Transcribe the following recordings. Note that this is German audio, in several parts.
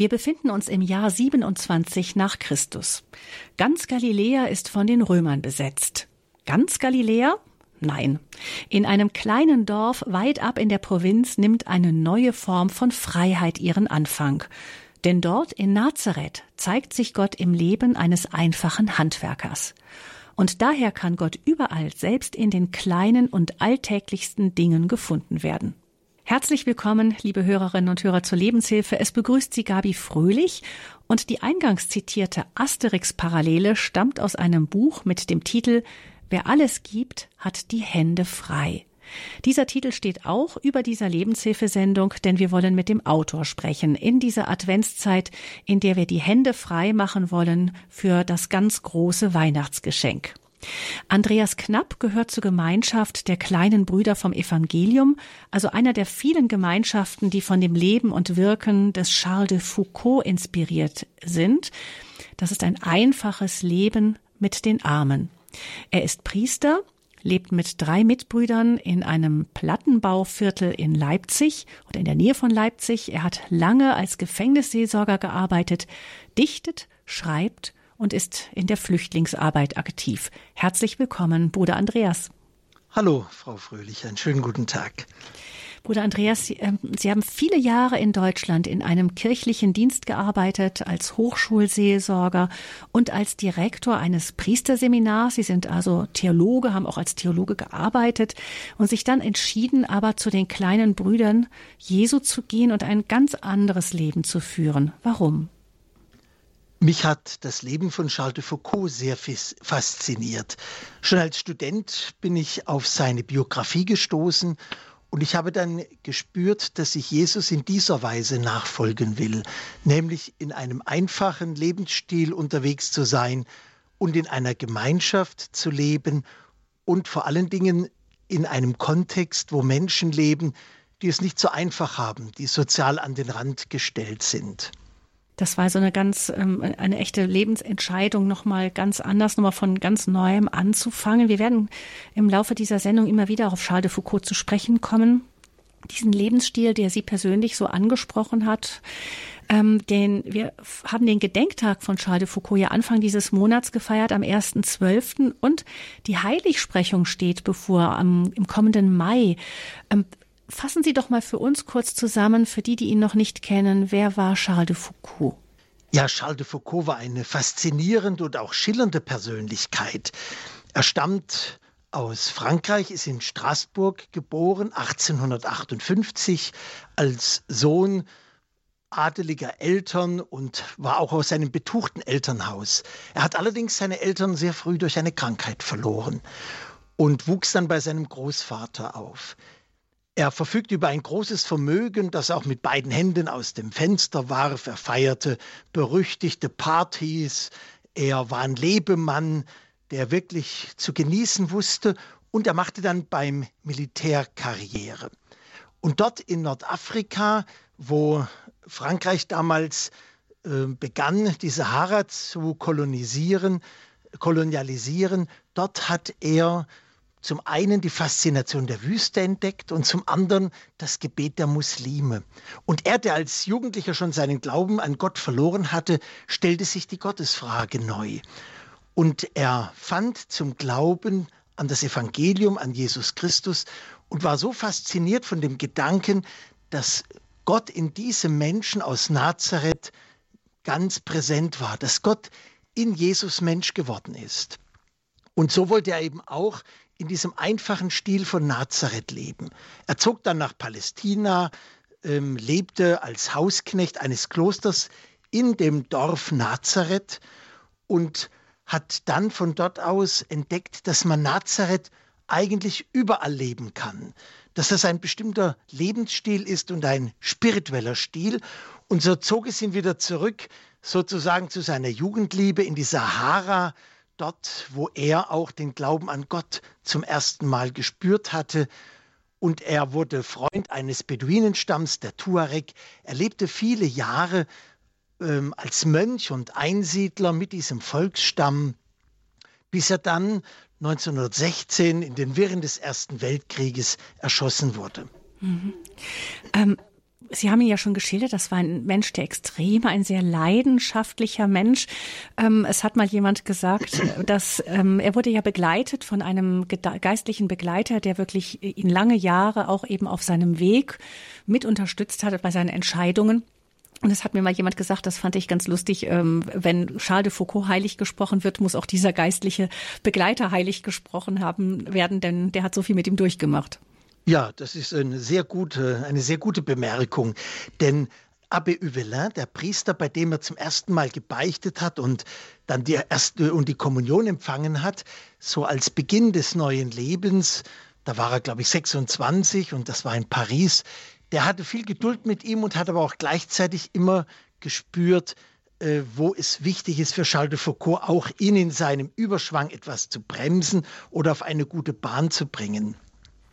Wir befinden uns im Jahr 27 nach Christus. Ganz Galiläa ist von den Römern besetzt. Ganz Galiläa? Nein. In einem kleinen Dorf weit ab in der Provinz nimmt eine neue Form von Freiheit ihren Anfang. Denn dort in Nazareth zeigt sich Gott im Leben eines einfachen Handwerkers. Und daher kann Gott überall, selbst in den kleinen und alltäglichsten Dingen gefunden werden. Herzlich willkommen, liebe Hörerinnen und Hörer zur Lebenshilfe. Es begrüßt Sie Gabi Fröhlich und die eingangs zitierte Asterix-Parallele stammt aus einem Buch mit dem Titel Wer alles gibt, hat die Hände frei. Dieser Titel steht auch über dieser Lebenshilfesendung, denn wir wollen mit dem Autor sprechen in dieser Adventszeit, in der wir die Hände frei machen wollen für das ganz große Weihnachtsgeschenk. Andreas Knapp gehört zur Gemeinschaft der kleinen Brüder vom Evangelium, also einer der vielen Gemeinschaften, die von dem Leben und Wirken des Charles de Foucault inspiriert sind. Das ist ein einfaches Leben mit den Armen. Er ist Priester, lebt mit drei Mitbrüdern in einem Plattenbauviertel in Leipzig oder in der Nähe von Leipzig. Er hat lange als Gefängnisseelsorger gearbeitet, dichtet, schreibt und ist in der Flüchtlingsarbeit aktiv. Herzlich willkommen, Bruder Andreas. Hallo, Frau Fröhlich, einen schönen guten Tag. Bruder Andreas, Sie, äh, Sie, haben viele Jahre in Deutschland in einem kirchlichen Dienst gearbeitet, als Hochschulseelsorger und als Direktor eines Priesterseminars. Sie sind also Theologe, haben auch als Theologe gearbeitet und sich dann entschieden, aber zu den kleinen Brüdern Jesu zu gehen und ein ganz anderes Leben zu führen. Warum? Mich hat das Leben von Charles de Foucault sehr fasziniert. Schon als Student bin ich auf seine Biografie gestoßen und ich habe dann gespürt, dass ich Jesus in dieser Weise nachfolgen will, nämlich in einem einfachen Lebensstil unterwegs zu sein und in einer Gemeinschaft zu leben und vor allen Dingen in einem Kontext, wo Menschen leben, die es nicht so einfach haben, die sozial an den Rand gestellt sind. Das war so eine ganz, ähm, eine echte Lebensentscheidung, nochmal ganz anders, nochmal von ganz Neuem anzufangen. Wir werden im Laufe dieser Sendung immer wieder auf Charles de Foucault zu sprechen kommen. Diesen Lebensstil, der Sie persönlich so angesprochen hat, ähm, den, wir haben den Gedenktag von Charles de Foucault ja Anfang dieses Monats gefeiert, am 1.12. Und die Heiligsprechung steht bevor, am, im kommenden Mai. Ähm, Fassen Sie doch mal für uns kurz zusammen, für die, die ihn noch nicht kennen, wer war Charles de Foucault? Ja, Charles de Foucault war eine faszinierende und auch schillernde Persönlichkeit. Er stammt aus Frankreich, ist in Straßburg geboren, 1858, als Sohn adeliger Eltern und war auch aus einem betuchten Elternhaus. Er hat allerdings seine Eltern sehr früh durch eine Krankheit verloren und wuchs dann bei seinem Großvater auf. Er verfügt über ein großes Vermögen, das er auch mit beiden Händen aus dem Fenster warf. Er feierte berüchtigte Partys. Er war ein Lebemann, der wirklich zu genießen wusste. Und er machte dann beim Militär Karriere. Und dort in Nordafrika, wo Frankreich damals äh, begann, die Sahara zu kolonisieren, kolonialisieren, dort hat er zum einen die Faszination der Wüste entdeckt und zum anderen das Gebet der Muslime. Und er, der als Jugendlicher schon seinen Glauben an Gott verloren hatte, stellte sich die Gottesfrage neu. Und er fand zum Glauben an das Evangelium, an Jesus Christus und war so fasziniert von dem Gedanken, dass Gott in diesem Menschen aus Nazareth ganz präsent war, dass Gott in Jesus Mensch geworden ist. Und so wollte er eben auch in diesem einfachen Stil von Nazareth leben. Er zog dann nach Palästina, ähm, lebte als Hausknecht eines Klosters in dem Dorf Nazareth und hat dann von dort aus entdeckt, dass man Nazareth eigentlich überall leben kann, dass das ein bestimmter Lebensstil ist und ein spiritueller Stil. Und so zog es ihn wieder zurück, sozusagen zu seiner Jugendliebe in die Sahara, dort, wo er auch den Glauben an Gott zum ersten Mal gespürt hatte. Und er wurde Freund eines Beduinenstamms, der Tuareg. Er lebte viele Jahre ähm, als Mönch und Einsiedler mit diesem Volksstamm, bis er dann 1916 in den Wirren des Ersten Weltkrieges erschossen wurde. Mhm. Ähm, Sie haben ihn ja schon geschildert, das war ein Mensch, der extrem, ein sehr leidenschaftlicher Mensch. Ähm, es hat mal jemand gesagt, dass ähm, er wurde ja begleitet von einem geistlichen Begleiter, der wirklich ihn lange Jahre auch eben auf seinem Weg mit unterstützt hat bei seinen Entscheidungen. Und es hat mir mal jemand gesagt, das fand ich ganz lustig, ähm, wenn Charles de Foucault heilig gesprochen wird, muss auch dieser geistliche Begleiter heilig gesprochen haben werden, denn der hat so viel mit ihm durchgemacht. Ja, das ist eine sehr gute, eine sehr gute Bemerkung. Denn Abbe Uvelin, der Priester, bei dem er zum ersten Mal gebeichtet hat und dann die erste und die Kommunion empfangen hat, so als Beginn des neuen Lebens, da war er, glaube ich, 26 und das war in Paris, der hatte viel Geduld mit ihm und hat aber auch gleichzeitig immer gespürt, äh, wo es wichtig ist für Charles de Foucault, auch ihn in seinem Überschwang etwas zu bremsen oder auf eine gute Bahn zu bringen.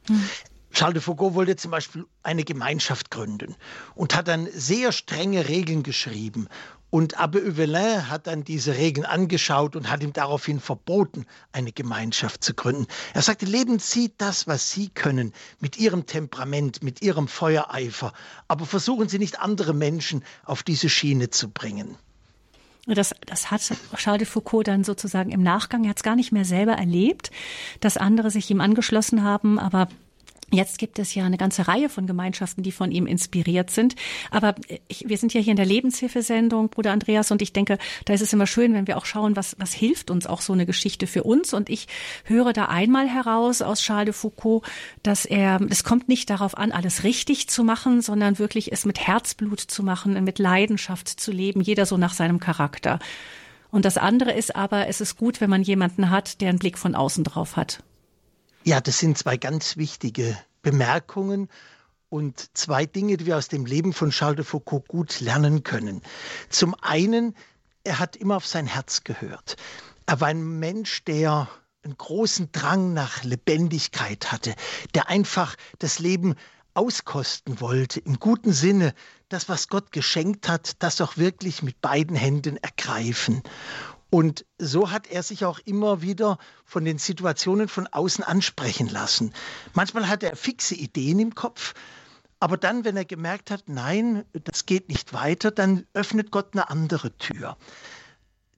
Hm. Charles de Foucault wollte zum Beispiel eine Gemeinschaft gründen und hat dann sehr strenge Regeln geschrieben. Und Abbe Evelyn hat dann diese Regeln angeschaut und hat ihm daraufhin verboten, eine Gemeinschaft zu gründen. Er sagte, leben Sie das, was Sie können, mit Ihrem Temperament, mit Ihrem Feuereifer, aber versuchen Sie nicht andere Menschen auf diese Schiene zu bringen. Das, das hat Charles de Foucault dann sozusagen im Nachgang, er hat es gar nicht mehr selber erlebt, dass andere sich ihm angeschlossen haben, aber Jetzt gibt es ja eine ganze Reihe von Gemeinschaften, die von ihm inspiriert sind. Aber ich, wir sind ja hier in der Lebenshilfesendung, Bruder Andreas, und ich denke, da ist es immer schön, wenn wir auch schauen, was, was hilft uns auch so eine Geschichte für uns. Und ich höre da einmal heraus aus Charles de Foucault, dass er, es kommt nicht darauf an, alles richtig zu machen, sondern wirklich es mit Herzblut zu machen, mit Leidenschaft zu leben, jeder so nach seinem Charakter. Und das andere ist aber, es ist gut, wenn man jemanden hat, der einen Blick von außen drauf hat. Ja, das sind zwei ganz wichtige Bemerkungen und zwei Dinge, die wir aus dem Leben von Charles de Foucault gut lernen können. Zum einen, er hat immer auf sein Herz gehört. Er war ein Mensch, der einen großen Drang nach Lebendigkeit hatte, der einfach das Leben auskosten wollte, im guten Sinne, das, was Gott geschenkt hat, das auch wirklich mit beiden Händen ergreifen. Und so hat er sich auch immer wieder von den Situationen von außen ansprechen lassen. Manchmal hat er fixe Ideen im Kopf, aber dann, wenn er gemerkt hat, nein, das geht nicht weiter, dann öffnet Gott eine andere Tür.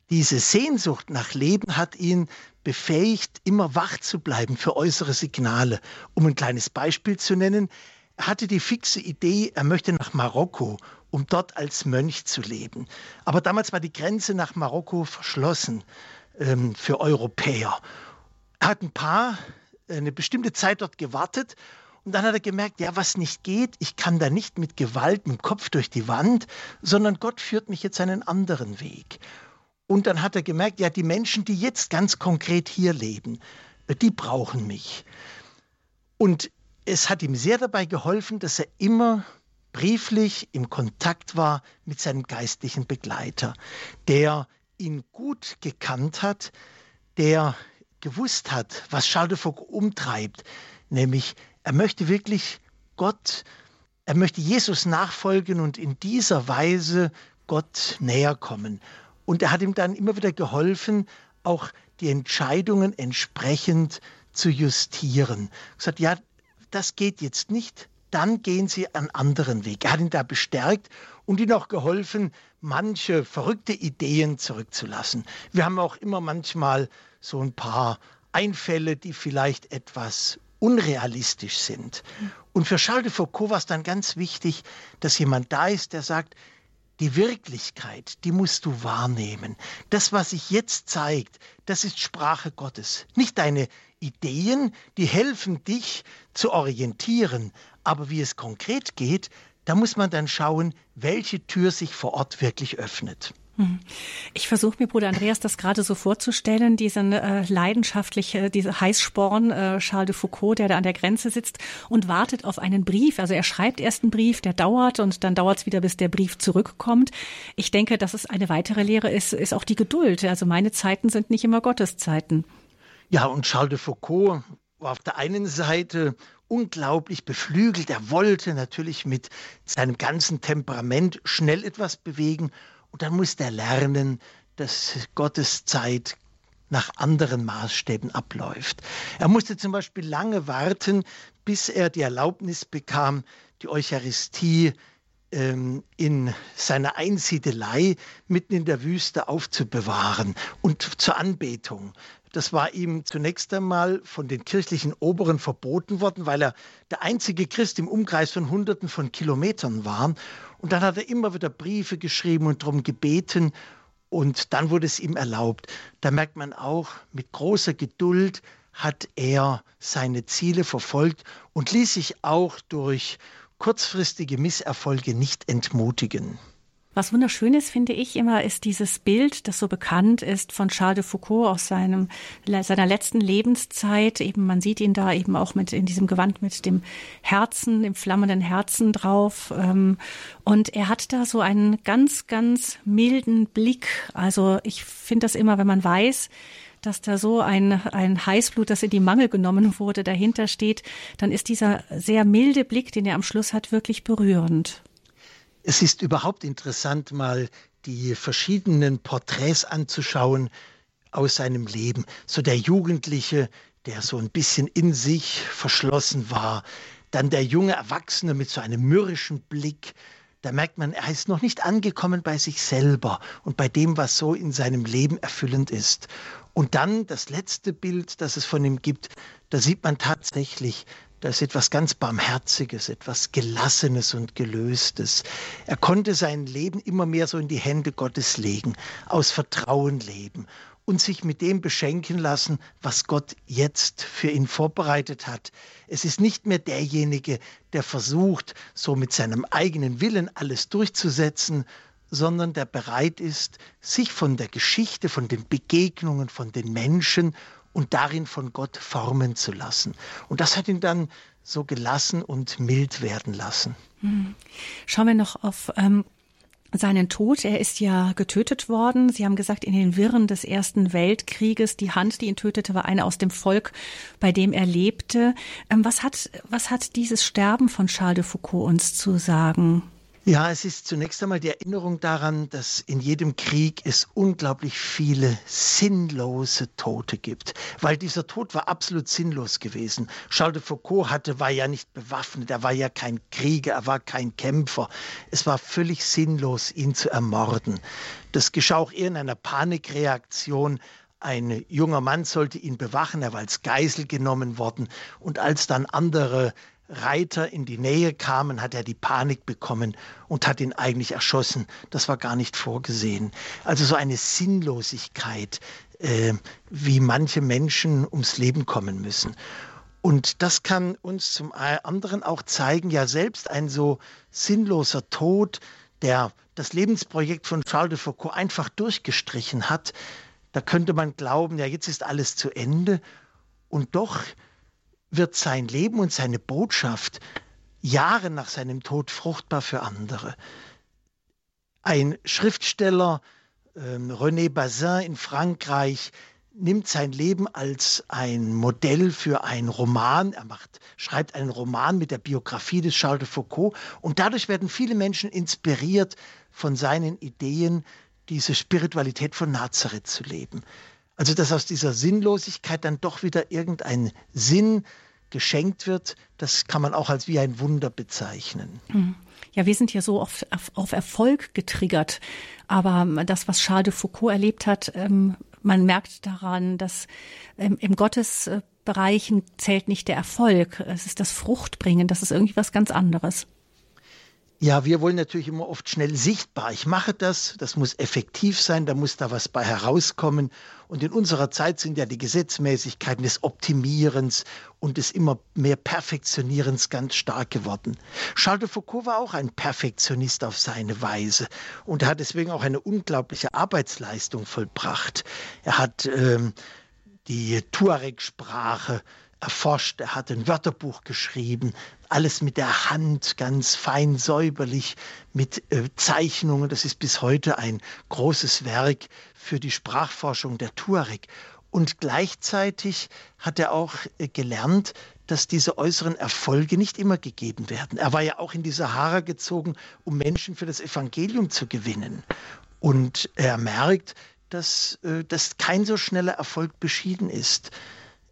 Diese Sehnsucht nach Leben hat ihn befähigt, immer wach zu bleiben für äußere Signale. Um ein kleines Beispiel zu nennen, er hatte die fixe Idee, er möchte nach Marokko um dort als Mönch zu leben. Aber damals war die Grenze nach Marokko verschlossen ähm, für Europäer. Er hat ein paar, eine bestimmte Zeit dort gewartet und dann hat er gemerkt, ja, was nicht geht, ich kann da nicht mit Gewalt, mit dem Kopf durch die Wand, sondern Gott führt mich jetzt einen anderen Weg. Und dann hat er gemerkt, ja, die Menschen, die jetzt ganz konkret hier leben, äh, die brauchen mich. Und es hat ihm sehr dabei geholfen, dass er immer brieflich im Kontakt war mit seinem geistlichen Begleiter, der ihn gut gekannt hat, der gewusst hat, was Charles de Foucault umtreibt, nämlich er möchte wirklich Gott, er möchte Jesus nachfolgen und in dieser Weise Gott näher kommen. Und er hat ihm dann immer wieder geholfen, auch die Entscheidungen entsprechend zu justieren. Er gesagt, ja, das geht jetzt nicht, dann gehen sie einen anderen Weg. Er hat ihn da bestärkt und ihnen auch geholfen, manche verrückte Ideen zurückzulassen. Wir haben auch immer manchmal so ein paar Einfälle, die vielleicht etwas unrealistisch sind. Und für Charles de Foucault war es dann ganz wichtig, dass jemand da ist, der sagt, die Wirklichkeit, die musst du wahrnehmen. Das, was sich jetzt zeigt, das ist Sprache Gottes. Nicht deine Ideen, die helfen dich zu orientieren, aber wie es konkret geht, da muss man dann schauen, welche Tür sich vor Ort wirklich öffnet. Hm. Ich versuche mir, Bruder Andreas, das gerade so vorzustellen, diesen äh, leidenschaftliche, diese Heißsporn äh, Charles de Foucault, der da an der Grenze sitzt und wartet auf einen Brief. Also er schreibt erst einen Brief, der dauert und dann dauert es wieder, bis der Brief zurückkommt. Ich denke, dass es eine weitere Lehre ist, ist auch die Geduld. Also meine Zeiten sind nicht immer Gottes Zeiten. Ja, und Charles de Foucault war auf der einen Seite unglaublich beflügelt. Er wollte natürlich mit seinem ganzen Temperament schnell etwas bewegen. Und dann musste er lernen, dass Gottes Zeit nach anderen Maßstäben abläuft. Er musste zum Beispiel lange warten, bis er die Erlaubnis bekam, die Eucharistie ähm, in seiner Einsiedelei mitten in der Wüste aufzubewahren und zur Anbetung. Das war ihm zunächst einmal von den kirchlichen Oberen verboten worden, weil er der einzige Christ im Umkreis von Hunderten von Kilometern war. Und dann hat er immer wieder Briefe geschrieben und darum gebeten. Und dann wurde es ihm erlaubt. Da merkt man auch, mit großer Geduld hat er seine Ziele verfolgt und ließ sich auch durch kurzfristige Misserfolge nicht entmutigen. Was wunderschön ist, finde ich immer, ist dieses Bild, das so bekannt ist von Charles de Foucault aus seinem, seiner letzten Lebenszeit. Eben, man sieht ihn da eben auch mit in diesem Gewand mit dem Herzen, dem flammenden Herzen drauf. Ähm, und er hat da so einen ganz, ganz milden Blick. Also ich finde das immer, wenn man weiß, dass da so ein, ein Heißblut, das in die Mangel genommen wurde, dahinter steht, dann ist dieser sehr milde Blick, den er am Schluss hat, wirklich berührend. Es ist überhaupt interessant, mal die verschiedenen Porträts anzuschauen aus seinem Leben. So der Jugendliche, der so ein bisschen in sich verschlossen war, dann der junge Erwachsene mit so einem mürrischen Blick, da merkt man, er ist noch nicht angekommen bei sich selber und bei dem, was so in seinem Leben erfüllend ist. Und dann das letzte Bild, das es von ihm gibt, da sieht man tatsächlich, da ist etwas ganz Barmherziges, etwas Gelassenes und Gelöstes. Er konnte sein Leben immer mehr so in die Hände Gottes legen, aus Vertrauen leben und sich mit dem beschenken lassen, was Gott jetzt für ihn vorbereitet hat. Es ist nicht mehr derjenige, der versucht, so mit seinem eigenen Willen alles durchzusetzen, sondern der bereit ist, sich von der Geschichte, von den Begegnungen, von den Menschen und darin von Gott formen zu lassen. Und das hat ihn dann so gelassen und mild werden lassen. Hm. Schauen wir noch auf ähm, seinen Tod. Er ist ja getötet worden. Sie haben gesagt, in den Wirren des Ersten Weltkrieges. Die Hand, die ihn tötete, war eine aus dem Volk, bei dem er lebte. Ähm, was hat, was hat dieses Sterben von Charles de Foucault uns zu sagen? Ja, es ist zunächst einmal die Erinnerung daran, dass in jedem Krieg es unglaublich viele sinnlose Tote gibt, weil dieser Tod war absolut sinnlos gewesen. Charles de Foucault hatte, war ja nicht bewaffnet, er war ja kein Krieger, er war kein Kämpfer. Es war völlig sinnlos, ihn zu ermorden. Das geschah auch eher in einer Panikreaktion ein junger Mann sollte ihn bewachen, er war als Geisel genommen worden. Und als dann andere Reiter in die Nähe kamen, hat er die Panik bekommen und hat ihn eigentlich erschossen. Das war gar nicht vorgesehen. Also so eine Sinnlosigkeit, äh, wie manche Menschen ums Leben kommen müssen. Und das kann uns zum anderen auch zeigen, ja selbst ein so sinnloser Tod, der das Lebensprojekt von Charles de Foucault einfach durchgestrichen hat, da könnte man glauben, ja jetzt ist alles zu Ende. Und doch wird sein Leben und seine Botschaft Jahre nach seinem Tod fruchtbar für andere. Ein Schriftsteller, ähm, René Bazin in Frankreich, nimmt sein Leben als ein Modell für einen Roman. Er macht, schreibt einen Roman mit der Biografie des Charles de Foucault und dadurch werden viele Menschen inspiriert von seinen Ideen, diese Spiritualität von Nazareth zu leben. Also dass aus dieser Sinnlosigkeit dann doch wieder irgendein Sinn geschenkt wird, das kann man auch als wie ein Wunder bezeichnen. Mhm. Ja, wir sind ja so auf, auf Erfolg getriggert. Aber das, was Charles de Foucault erlebt hat, ähm, man merkt daran, dass ähm, im Gottesbereichen zählt nicht der Erfolg. Es ist das Fruchtbringen. Das ist irgendwie was ganz anderes. Ja, wir wollen natürlich immer oft schnell sichtbar. Ich mache das, das muss effektiv sein, da muss da was bei herauskommen. Und in unserer Zeit sind ja die Gesetzmäßigkeiten des Optimierens und des immer mehr Perfektionierens ganz stark geworden. Charles de Foucault war auch ein Perfektionist auf seine Weise und hat deswegen auch eine unglaubliche Arbeitsleistung vollbracht. Er hat ähm, die Tuareg-Sprache erforscht, er hat ein Wörterbuch geschrieben, alles mit der Hand, ganz fein säuberlich, mit äh, Zeichnungen. Das ist bis heute ein großes Werk für die Sprachforschung der Tuareg. Und gleichzeitig hat er auch äh, gelernt, dass diese äußeren Erfolge nicht immer gegeben werden. Er war ja auch in die Sahara gezogen, um Menschen für das Evangelium zu gewinnen. Und er merkt, dass, äh, dass kein so schneller Erfolg beschieden ist.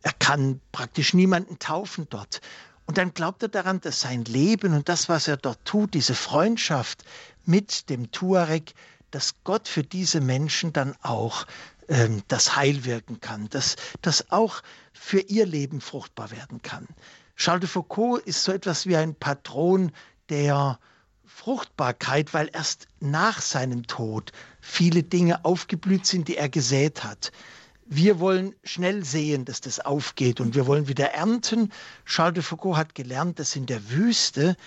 Er kann praktisch niemanden taufen dort. Und dann glaubt er daran, dass sein Leben und das, was er dort tut, diese Freundschaft mit dem Tuareg, dass Gott für diese Menschen dann auch ähm, das Heil wirken kann, dass das auch für ihr Leben fruchtbar werden kann. Charles de Foucault ist so etwas wie ein Patron der Fruchtbarkeit, weil erst nach seinem Tod viele Dinge aufgeblüht sind, die er gesät hat. Wir wollen schnell sehen, dass das aufgeht und wir wollen wieder ernten. Charles de Foucault hat gelernt, dass in der Wüste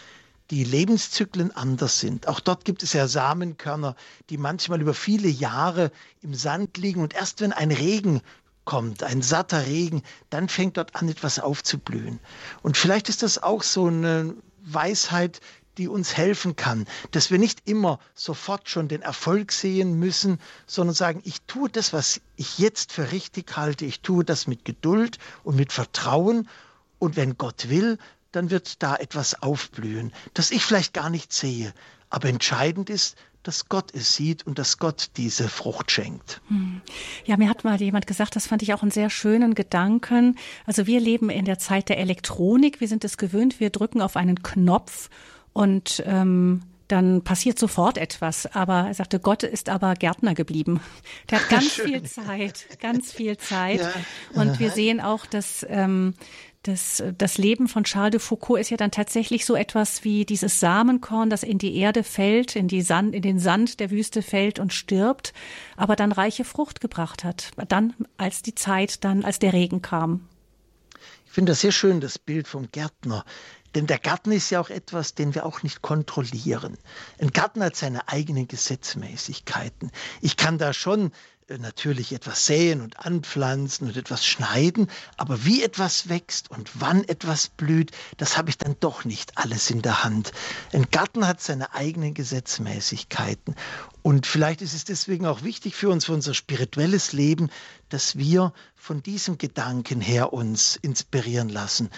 die Lebenszyklen anders sind. Auch dort gibt es ja Samenkörner, die manchmal über viele Jahre im Sand liegen und erst wenn ein Regen kommt, ein satter Regen, dann fängt dort an, etwas aufzublühen. Und vielleicht ist das auch so eine Weisheit, die uns helfen kann, dass wir nicht immer sofort schon den Erfolg sehen müssen, sondern sagen, ich tue das, was ich jetzt für richtig halte, ich tue das mit Geduld und mit Vertrauen und wenn Gott will, dann wird da etwas aufblühen, das ich vielleicht gar nicht sehe. Aber entscheidend ist, dass Gott es sieht und dass Gott diese Frucht schenkt. Hm. Ja, mir hat mal jemand gesagt, das fand ich auch einen sehr schönen Gedanken. Also wir leben in der Zeit der Elektronik, wir sind es gewöhnt, wir drücken auf einen Knopf und ähm, dann passiert sofort etwas. Aber er sagte, Gott ist aber Gärtner geblieben. Der hat ganz viel Zeit, ganz viel Zeit. Ja. Und wir sehen auch, dass ähm, das, das Leben von Charles de Foucault ist ja dann tatsächlich so etwas wie dieses Samenkorn, das in die Erde fällt, in, die Sand, in den Sand der Wüste fällt und stirbt, aber dann reiche Frucht gebracht hat. Dann, als die Zeit, dann, als der Regen kam. Ich finde das sehr schön, das Bild vom Gärtner. Denn der Garten ist ja auch etwas, den wir auch nicht kontrollieren. Ein Garten hat seine eigenen Gesetzmäßigkeiten. Ich kann da schon äh, natürlich etwas säen und anpflanzen und etwas schneiden, aber wie etwas wächst und wann etwas blüht, das habe ich dann doch nicht alles in der Hand. Ein Garten hat seine eigenen Gesetzmäßigkeiten und vielleicht ist es deswegen auch wichtig für uns, für unser spirituelles Leben, dass wir von diesem Gedanken her uns inspirieren lassen,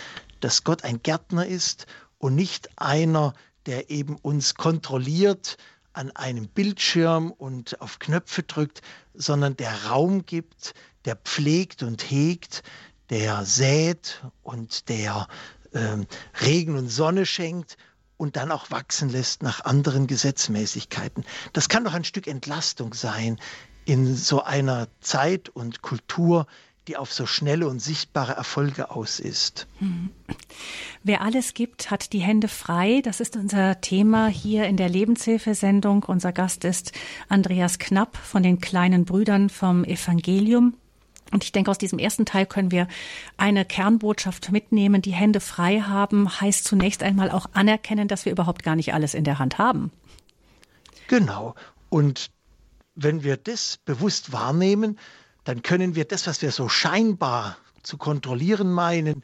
dass Gott ein Gärtner ist und nicht einer, der eben uns kontrolliert an einem Bildschirm und auf Knöpfe drückt, sondern der Raum gibt, der pflegt und hegt, der sät und der äh, Regen und Sonne schenkt und dann auch wachsen lässt nach anderen Gesetzmäßigkeiten. Das kann doch ein Stück Entlastung sein in so einer Zeit und Kultur, die auf so schnelle und sichtbare Erfolge aus ist. Hm. Wer alles gibt, hat die Hände frei. Das ist unser Thema hier in der Lebenshilfesendung. Unser Gast ist Andreas Knapp von den kleinen Brüdern vom Evangelium. Und ich denke, aus diesem ersten Teil können wir eine Kernbotschaft mitnehmen. Die Hände frei haben heißt zunächst einmal auch anerkennen, dass wir überhaupt gar nicht alles in der Hand haben. Genau. Und wenn wir das bewusst wahrnehmen, dann können wir das, was wir so scheinbar zu kontrollieren meinen,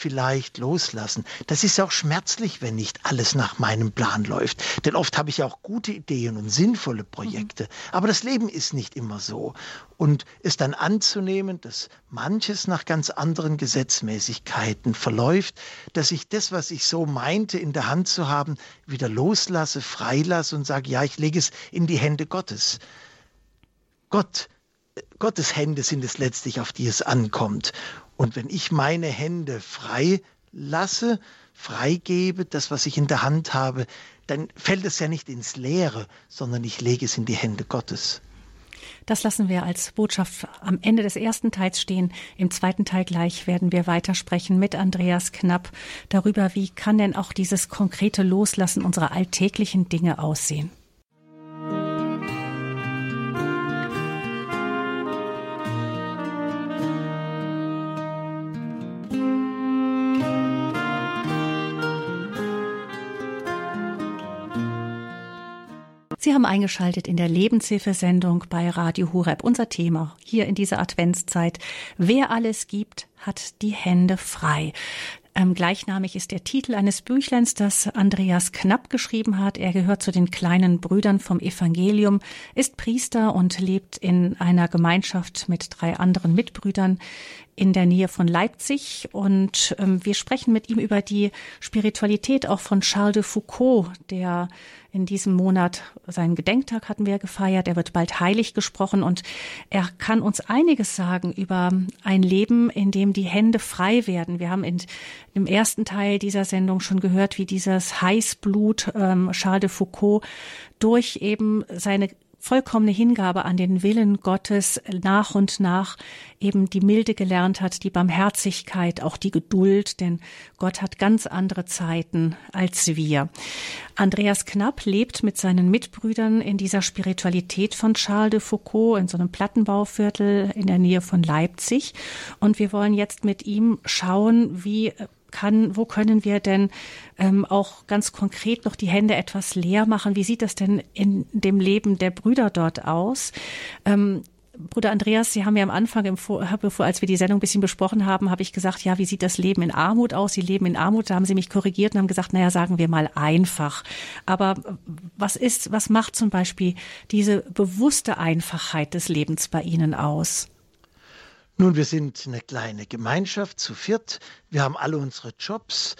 vielleicht loslassen. Das ist auch schmerzlich, wenn nicht alles nach meinem Plan läuft. Denn oft habe ich auch gute Ideen und sinnvolle Projekte. Mhm. Aber das Leben ist nicht immer so. Und es dann anzunehmen, dass manches nach ganz anderen Gesetzmäßigkeiten verläuft, dass ich das, was ich so meinte, in der Hand zu haben, wieder loslasse, freilasse und sage, ja, ich lege es in die Hände Gottes. Gott Gottes Hände sind es letztlich, auf die es ankommt. Und wenn ich meine Hände frei lasse, freigebe, das, was ich in der Hand habe, dann fällt es ja nicht ins Leere, sondern ich lege es in die Hände Gottes. Das lassen wir als Botschaft am Ende des ersten Teils stehen. Im zweiten Teil gleich werden wir weitersprechen mit Andreas Knapp darüber, wie kann denn auch dieses konkrete Loslassen unserer alltäglichen Dinge aussehen. Sie haben eingeschaltet in der Lebenshilfesendung bei Radio Hureb. Unser Thema hier in dieser Adventszeit. Wer alles gibt, hat die Hände frei. Ähm, gleichnamig ist der Titel eines Büchleins, das Andreas Knapp geschrieben hat. Er gehört zu den kleinen Brüdern vom Evangelium, ist Priester und lebt in einer Gemeinschaft mit drei anderen Mitbrüdern in der Nähe von Leipzig. Und ähm, wir sprechen mit ihm über die Spiritualität auch von Charles de Foucault, der in diesem Monat seinen Gedenktag hatten wir gefeiert. Er wird bald heilig gesprochen und er kann uns einiges sagen über ein Leben, in dem die Hände frei werden. Wir haben in dem ersten Teil dieser Sendung schon gehört, wie dieses Heißblut ähm, Charles de Foucault durch eben seine vollkommene Hingabe an den Willen Gottes nach und nach eben die Milde gelernt hat, die Barmherzigkeit, auch die Geduld, denn Gott hat ganz andere Zeiten als wir. Andreas Knapp lebt mit seinen Mitbrüdern in dieser Spiritualität von Charles de Foucault in so einem Plattenbauviertel in der Nähe von Leipzig. Und wir wollen jetzt mit ihm schauen, wie kann, wo können wir denn ähm, auch ganz konkret noch die Hände etwas leer machen? Wie sieht das denn in dem Leben der Brüder dort aus? Ähm, Bruder Andreas, Sie haben ja am Anfang, im Vor bevor, als wir die Sendung ein bisschen besprochen haben, habe ich gesagt, ja, wie sieht das Leben in Armut aus? Sie leben in Armut. Da haben Sie mich korrigiert und haben gesagt, naja, sagen wir mal einfach. Aber was ist, was macht zum Beispiel diese bewusste Einfachheit des Lebens bei Ihnen aus? Nun, wir sind eine kleine Gemeinschaft zu viert. Wir haben alle unsere Jobs.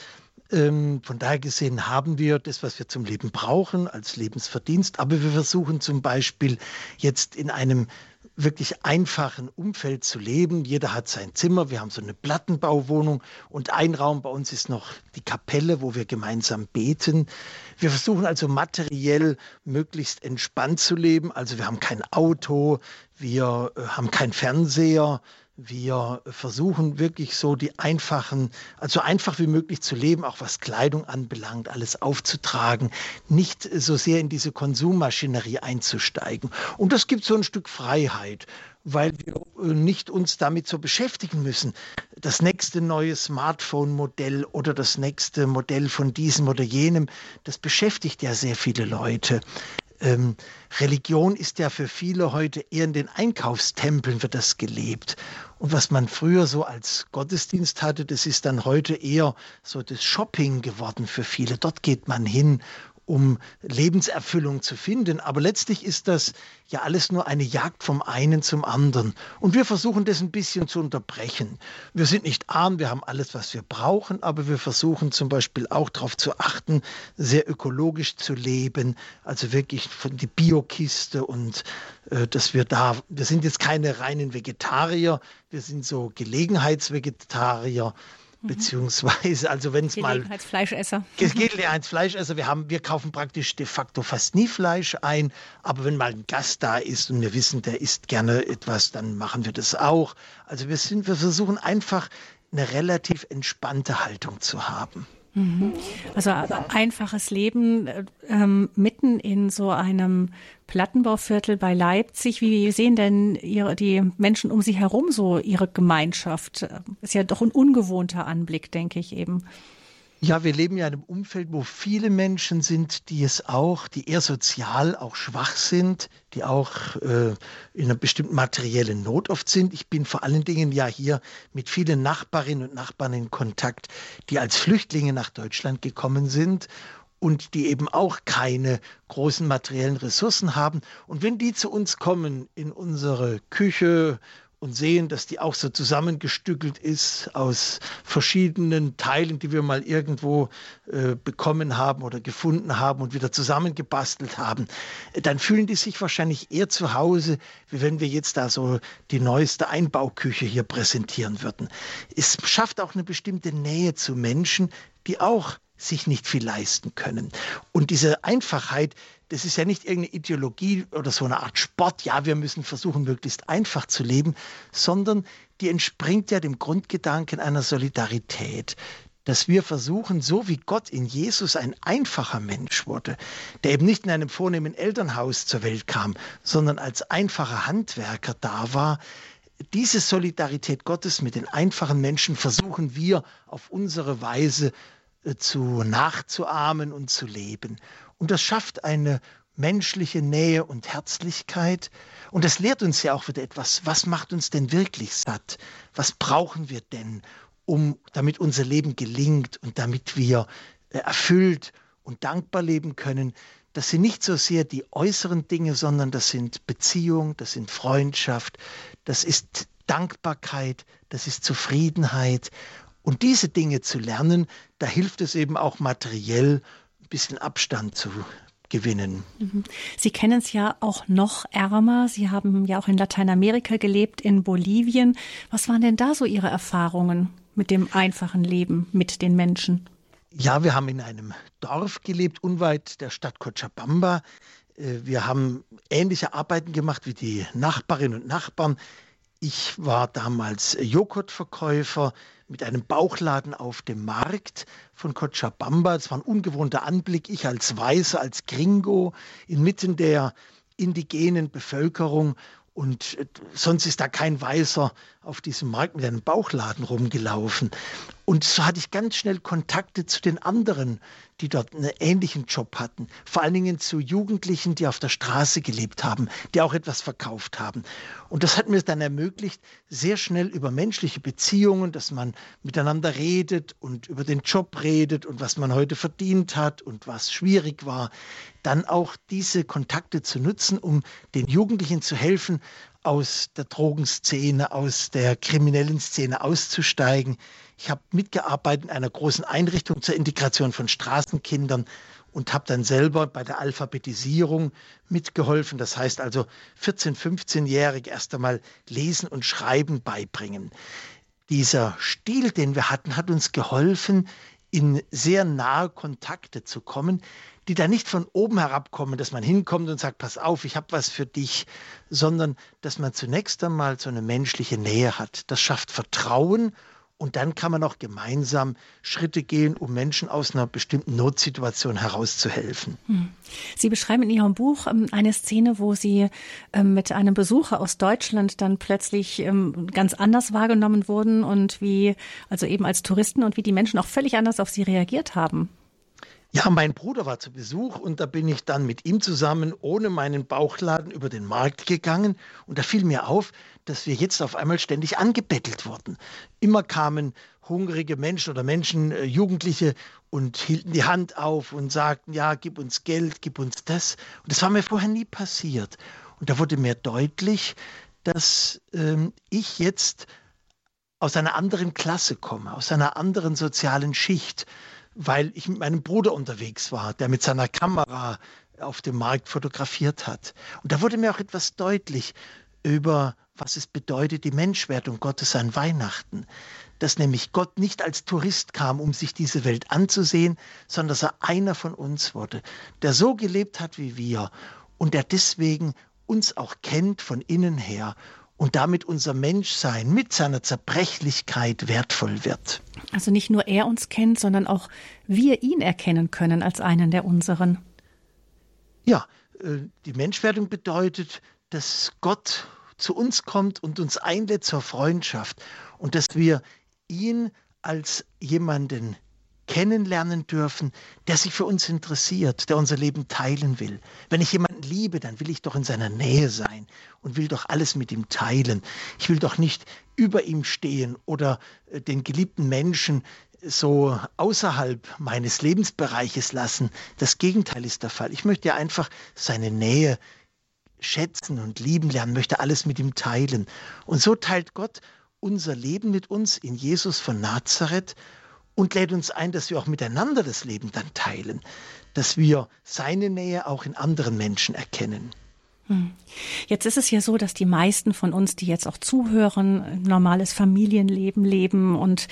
Ähm, von daher gesehen haben wir das, was wir zum Leben brauchen, als Lebensverdienst. Aber wir versuchen zum Beispiel jetzt in einem wirklich einfachen Umfeld zu leben. Jeder hat sein Zimmer. Wir haben so eine Plattenbauwohnung und ein Raum bei uns ist noch die Kapelle, wo wir gemeinsam beten. Wir versuchen also materiell möglichst entspannt zu leben. Also wir haben kein Auto, wir äh, haben keinen Fernseher, wir versuchen wirklich so die einfachen, also einfach wie möglich zu leben, auch was Kleidung anbelangt, alles aufzutragen, nicht so sehr in diese Konsummaschinerie einzusteigen. Und das gibt so ein Stück Freiheit, weil wir äh, nicht uns damit so beschäftigen müssen. Das nächste neue Smartphone-Modell oder das nächste Modell von diesem oder jenem, das beschäftigt ja sehr viele Leute. Ähm, Religion ist ja für viele heute eher in den Einkaufstempeln wird das gelebt. Und was man früher so als Gottesdienst hatte, das ist dann heute eher so das Shopping geworden für viele. Dort geht man hin um Lebenserfüllung zu finden. Aber letztlich ist das ja alles nur eine Jagd vom einen zum anderen. Und wir versuchen das ein bisschen zu unterbrechen. Wir sind nicht arm, wir haben alles, was wir brauchen, aber wir versuchen zum Beispiel auch darauf zu achten, sehr ökologisch zu leben. Also wirklich von die Biokiste und äh, dass wir da, wir sind jetzt keine reinen Vegetarier, wir sind so Gelegenheitsvegetarier. Mhm. Beziehungsweise, also wenn es mal. Gelegenheitsfleischesser. Gelegenheitsfleischesser. Wir haben, wir kaufen praktisch de facto fast nie Fleisch ein. Aber wenn mal ein Gast da ist und wir wissen, der isst gerne etwas, dann machen wir das auch. Also wir sind, wir versuchen einfach eine relativ entspannte Haltung zu haben. Mhm. Also einfaches Leben ähm, mitten in so einem Plattenbauviertel bei Leipzig. Wie sehen denn ihre, die Menschen um sie herum so ihre Gemeinschaft? Ist ja doch ein ungewohnter Anblick, denke ich eben. Ja, wir leben ja in einem Umfeld, wo viele Menschen sind, die es auch, die eher sozial auch schwach sind, die auch äh, in einer bestimmten materiellen Not oft sind. Ich bin vor allen Dingen ja hier mit vielen Nachbarinnen und Nachbarn in Kontakt, die als Flüchtlinge nach Deutschland gekommen sind und die eben auch keine großen materiellen Ressourcen haben. Und wenn die zu uns kommen in unsere Küche und sehen, dass die auch so zusammengestückelt ist aus verschiedenen Teilen, die wir mal irgendwo äh, bekommen haben oder gefunden haben und wieder zusammengebastelt haben, dann fühlen die sich wahrscheinlich eher zu Hause, wie wenn wir jetzt da so die neueste Einbauküche hier präsentieren würden. Es schafft auch eine bestimmte Nähe zu Menschen, die auch sich nicht viel leisten können. Und diese Einfachheit, das ist ja nicht irgendeine Ideologie oder so eine Art Sport, ja, wir müssen versuchen, möglichst einfach zu leben, sondern die entspringt ja dem Grundgedanken einer Solidarität, dass wir versuchen, so wie Gott in Jesus ein einfacher Mensch wurde, der eben nicht in einem vornehmen Elternhaus zur Welt kam, sondern als einfacher Handwerker da war, diese Solidarität Gottes mit den einfachen Menschen versuchen wir auf unsere Weise äh, zu nachzuahmen und zu leben. Und das schafft eine menschliche Nähe und Herzlichkeit. Und das lehrt uns ja auch wieder etwas. Was macht uns denn wirklich satt? Was brauchen wir denn, um, damit unser Leben gelingt und damit wir äh, erfüllt und dankbar leben können? Das sind nicht so sehr die äußeren Dinge, sondern das sind Beziehung, das sind Freundschaft, das ist Dankbarkeit, das ist Zufriedenheit. Und diese Dinge zu lernen, da hilft es eben auch materiell bisschen Abstand zu gewinnen. Mhm. Sie kennen es ja auch noch ärmer. Sie haben ja auch in Lateinamerika gelebt, in Bolivien. Was waren denn da so Ihre Erfahrungen mit dem einfachen Leben mit den Menschen? Ja, wir haben in einem Dorf gelebt, unweit der Stadt Cochabamba. Äh, wir haben ähnliche Arbeiten gemacht wie die Nachbarinnen und Nachbarn. Ich war damals Joghurtverkäufer mit einem Bauchladen auf dem Markt von Cochabamba. Es war ein ungewohnter Anblick. Ich als Weißer, als Gringo inmitten der indigenen Bevölkerung und äh, sonst ist da kein Weißer auf diesem Markt mit einem Bauchladen rumgelaufen. Und so hatte ich ganz schnell Kontakte zu den anderen, die dort einen ähnlichen Job hatten. Vor allen Dingen zu Jugendlichen, die auf der Straße gelebt haben, die auch etwas verkauft haben. Und das hat mir dann ermöglicht, sehr schnell über menschliche Beziehungen, dass man miteinander redet und über den Job redet und was man heute verdient hat und was schwierig war, dann auch diese Kontakte zu nutzen, um den Jugendlichen zu helfen, aus der Drogenszene, aus der kriminellen Szene auszusteigen. Ich habe mitgearbeitet in einer großen Einrichtung zur Integration von Straßenkindern und habe dann selber bei der Alphabetisierung mitgeholfen. Das heißt also 14-, 15-Jährige erst einmal Lesen und Schreiben beibringen. Dieser Stil, den wir hatten, hat uns geholfen, in sehr nahe Kontakte zu kommen, die da nicht von oben herabkommen, dass man hinkommt und sagt, pass auf, ich habe was für dich, sondern dass man zunächst einmal so eine menschliche Nähe hat. Das schafft Vertrauen und dann kann man auch gemeinsam Schritte gehen, um Menschen aus einer bestimmten Notsituation herauszuhelfen. Hm. Sie beschreiben in Ihrem Buch ähm, eine Szene, wo Sie ähm, mit einem Besucher aus Deutschland dann plötzlich ähm, ganz anders wahrgenommen wurden und wie, also eben als Touristen und wie die Menschen auch völlig anders auf Sie reagiert haben. Ja, mein Bruder war zu Besuch und da bin ich dann mit ihm zusammen ohne meinen Bauchladen über den Markt gegangen und da fiel mir auf, dass wir jetzt auf einmal ständig angebettelt wurden. Immer kamen hungrige Menschen oder Menschen, äh, Jugendliche und hielten die Hand auf und sagten, ja, gib uns Geld, gib uns das. Und das war mir vorher nie passiert. Und da wurde mir deutlich, dass ähm, ich jetzt aus einer anderen Klasse komme, aus einer anderen sozialen Schicht weil ich mit meinem Bruder unterwegs war, der mit seiner Kamera auf dem Markt fotografiert hat. Und da wurde mir auch etwas deutlich über, was es bedeutet, die Menschwerdung Gottes an Weihnachten. Dass nämlich Gott nicht als Tourist kam, um sich diese Welt anzusehen, sondern dass er einer von uns wurde, der so gelebt hat wie wir und der deswegen uns auch kennt von innen her und damit unser Menschsein mit seiner Zerbrechlichkeit wertvoll wird. Also nicht nur er uns kennt, sondern auch wir ihn erkennen können als einen der unseren. Ja, äh, die Menschwerdung bedeutet, dass Gott zu uns kommt und uns einlädt zur Freundschaft und dass wir ihn als jemanden kennenlernen dürfen, der sich für uns interessiert, der unser Leben teilen will. Wenn ich jemanden liebe, dann will ich doch in seiner Nähe sein und will doch alles mit ihm teilen. Ich will doch nicht über ihm stehen oder äh, den geliebten Menschen so außerhalb meines Lebensbereiches lassen. Das Gegenteil ist der Fall. Ich möchte ja einfach seine Nähe schätzen und lieben lernen, möchte alles mit ihm teilen. Und so teilt Gott unser Leben mit uns in Jesus von Nazareth und lädt uns ein, dass wir auch miteinander das Leben dann teilen, dass wir seine Nähe auch in anderen Menschen erkennen. Hm. Jetzt ist es ja so, dass die meisten von uns, die jetzt auch zuhören, ein normales Familienleben leben und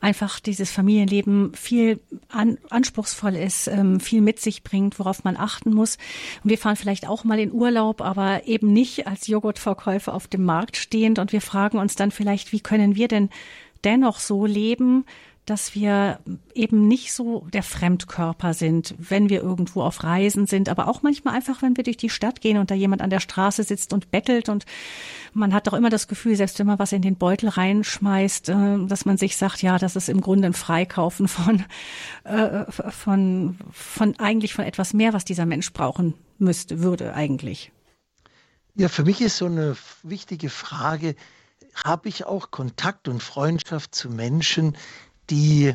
einfach dieses Familienleben viel an, anspruchsvoll ist, ähm, viel mit sich bringt, worauf man achten muss. Und wir fahren vielleicht auch mal in Urlaub, aber eben nicht als Joghurtverkäufer auf dem Markt stehend. Und wir fragen uns dann vielleicht, wie können wir denn dennoch so leben, dass wir eben nicht so der Fremdkörper sind, wenn wir irgendwo auf Reisen sind, aber auch manchmal einfach, wenn wir durch die Stadt gehen und da jemand an der Straße sitzt und bettelt und man hat doch immer das Gefühl, selbst wenn man was in den Beutel reinschmeißt, äh, dass man sich sagt, ja, das ist im Grunde ein Freikaufen von, äh, von, von eigentlich von etwas mehr, was dieser Mensch brauchen müsste, würde eigentlich. Ja, für mich ist so eine wichtige Frage, habe ich auch Kontakt und Freundschaft zu Menschen, die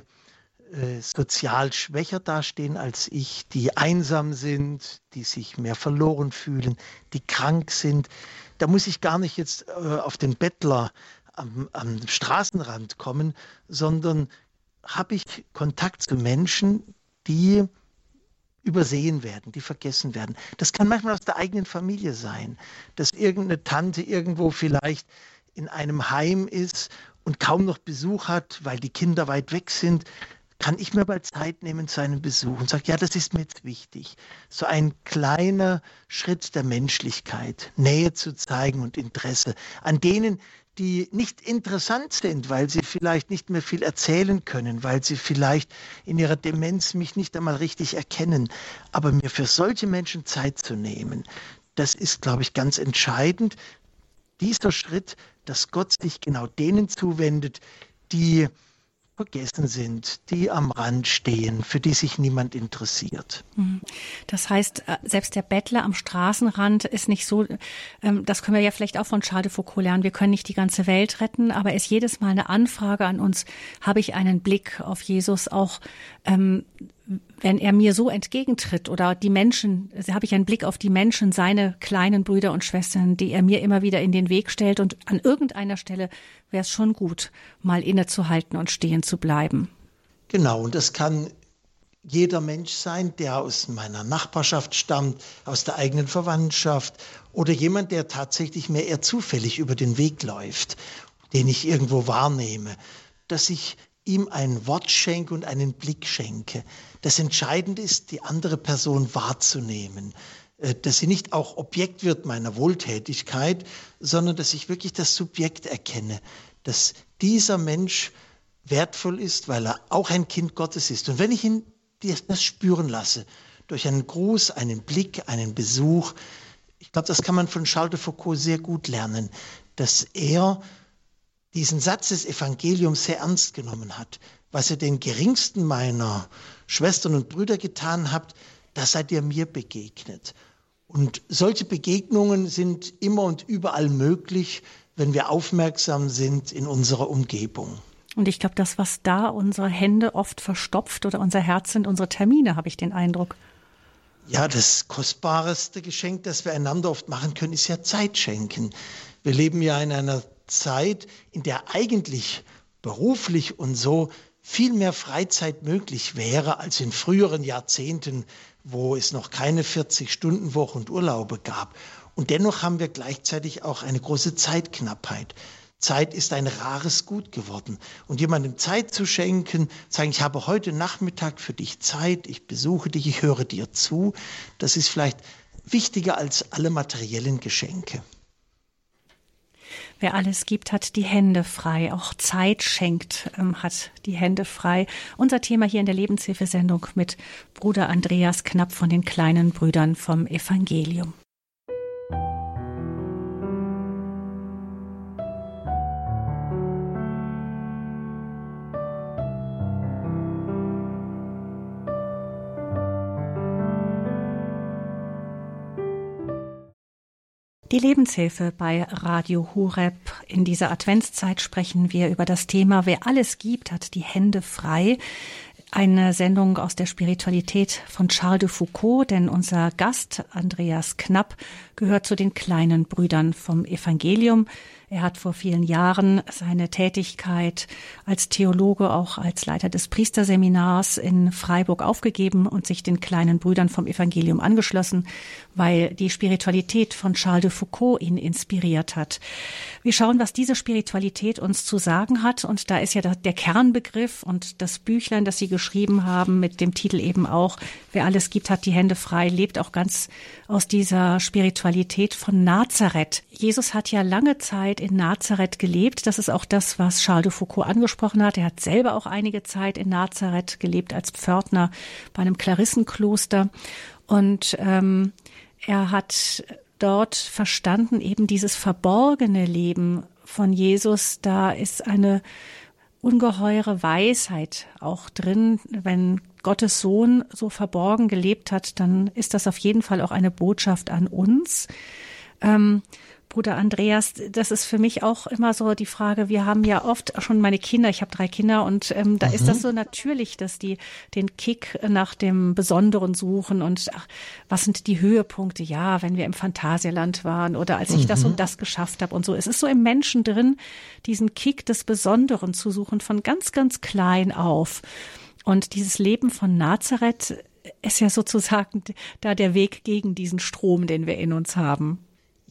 äh, sozial schwächer dastehen als ich, die einsam sind, die sich mehr verloren fühlen, die krank sind. Da muss ich gar nicht jetzt äh, auf den Bettler am, am Straßenrand kommen, sondern habe ich Kontakt zu Menschen, die übersehen werden, die vergessen werden. Das kann manchmal aus der eigenen Familie sein, dass irgendeine Tante irgendwo vielleicht in einem Heim ist und kaum noch Besuch hat, weil die Kinder weit weg sind, kann ich mir mal Zeit nehmen zu einem Besuch und sage, ja, das ist mir jetzt wichtig. So ein kleiner Schritt der Menschlichkeit, Nähe zu zeigen und Interesse an denen, die nicht interessant sind, weil sie vielleicht nicht mehr viel erzählen können, weil sie vielleicht in ihrer Demenz mich nicht einmal richtig erkennen. Aber mir für solche Menschen Zeit zu nehmen, das ist, glaube ich, ganz entscheidend. Dieser Schritt, dass Gott sich genau denen zuwendet, die vergessen sind, die am Rand stehen, für die sich niemand interessiert. Mhm. Das heißt, äh, selbst der Bettler am Straßenrand ist nicht so, ähm, das können wir ja vielleicht auch von Charles de Foucault lernen, wir können nicht die ganze Welt retten, aber es ist jedes Mal eine Anfrage an uns, habe ich einen Blick auf Jesus auch ähm, wenn er mir so entgegentritt oder die Menschen, habe ich einen Blick auf die Menschen, seine kleinen Brüder und Schwestern, die er mir immer wieder in den Weg stellt und an irgendeiner Stelle wäre es schon gut, mal innezuhalten und stehen zu bleiben. Genau, und das kann jeder Mensch sein, der aus meiner Nachbarschaft stammt, aus der eigenen Verwandtschaft oder jemand, der tatsächlich mir eher zufällig über den Weg läuft, den ich irgendwo wahrnehme, dass ich ihm ein Wort schenke und einen Blick schenke. Das Entscheidende ist, die andere Person wahrzunehmen, äh, dass sie nicht auch Objekt wird meiner Wohltätigkeit, sondern dass ich wirklich das Subjekt erkenne, dass dieser Mensch wertvoll ist, weil er auch ein Kind Gottes ist. Und wenn ich ihn das spüren lasse, durch einen Gruß, einen Blick, einen Besuch, ich glaube, das kann man von Charles de Foucault sehr gut lernen, dass er diesen Satz des Evangeliums sehr ernst genommen hat. Was ihr den geringsten meiner Schwestern und Brüder getan habt, da seid ihr mir begegnet. Und solche Begegnungen sind immer und überall möglich, wenn wir aufmerksam sind in unserer Umgebung. Und ich glaube, das, was da unsere Hände oft verstopft oder unser Herz sind, unsere Termine, habe ich den Eindruck. Ja, das kostbarste Geschenk, das wir einander oft machen können, ist ja Zeit schenken. Wir leben ja in einer Zeit, in der eigentlich beruflich und so viel mehr Freizeit möglich wäre als in früheren Jahrzehnten, wo es noch keine 40-Stunden-Woche und Urlaube gab. Und dennoch haben wir gleichzeitig auch eine große Zeitknappheit. Zeit ist ein rares Gut geworden. Und jemandem Zeit zu schenken, sagen, ich habe heute Nachmittag für dich Zeit, ich besuche dich, ich höre dir zu, das ist vielleicht wichtiger als alle materiellen Geschenke. Wer alles gibt, hat die Hände frei. Auch Zeit schenkt, ähm, hat die Hände frei. Unser Thema hier in der Lebenshilfesendung mit Bruder Andreas Knapp von den kleinen Brüdern vom Evangelium. Die Lebenshilfe bei Radio Hureb. In dieser Adventszeit sprechen wir über das Thema Wer alles gibt, hat die Hände frei. Eine Sendung aus der Spiritualität von Charles de Foucault, denn unser Gast Andreas Knapp gehört zu den kleinen Brüdern vom Evangelium. Er hat vor vielen Jahren seine Tätigkeit als Theologe, auch als Leiter des Priesterseminars in Freiburg aufgegeben und sich den kleinen Brüdern vom Evangelium angeschlossen, weil die Spiritualität von Charles de Foucault ihn inspiriert hat. Wir schauen, was diese Spiritualität uns zu sagen hat. Und da ist ja der Kernbegriff und das Büchlein, das Sie geschrieben haben, mit dem Titel eben auch, wer alles gibt, hat die Hände frei, lebt auch ganz aus dieser Spiritualität von Nazareth. Jesus hat ja lange Zeit in Nazareth gelebt. Das ist auch das, was Charles de Foucault angesprochen hat. Er hat selber auch einige Zeit in Nazareth gelebt als Pförtner bei einem Klarissenkloster. Und ähm, er hat dort verstanden, eben dieses verborgene Leben von Jesus, da ist eine ungeheure Weisheit auch drin. Wenn Gottes Sohn so verborgen gelebt hat, dann ist das auf jeden Fall auch eine Botschaft an uns. Ähm, Bruder Andreas, das ist für mich auch immer so die Frage, wir haben ja oft schon meine Kinder, ich habe drei Kinder und ähm, da mhm. ist das so natürlich, dass die den Kick nach dem Besonderen suchen und ach, was sind die Höhepunkte? Ja, wenn wir im Phantasialand waren oder als ich mhm. das und das geschafft habe und so. Es ist so im Menschen drin, diesen Kick des Besonderen zu suchen von ganz, ganz klein auf. Und dieses Leben von Nazareth ist ja sozusagen da der Weg gegen diesen Strom, den wir in uns haben.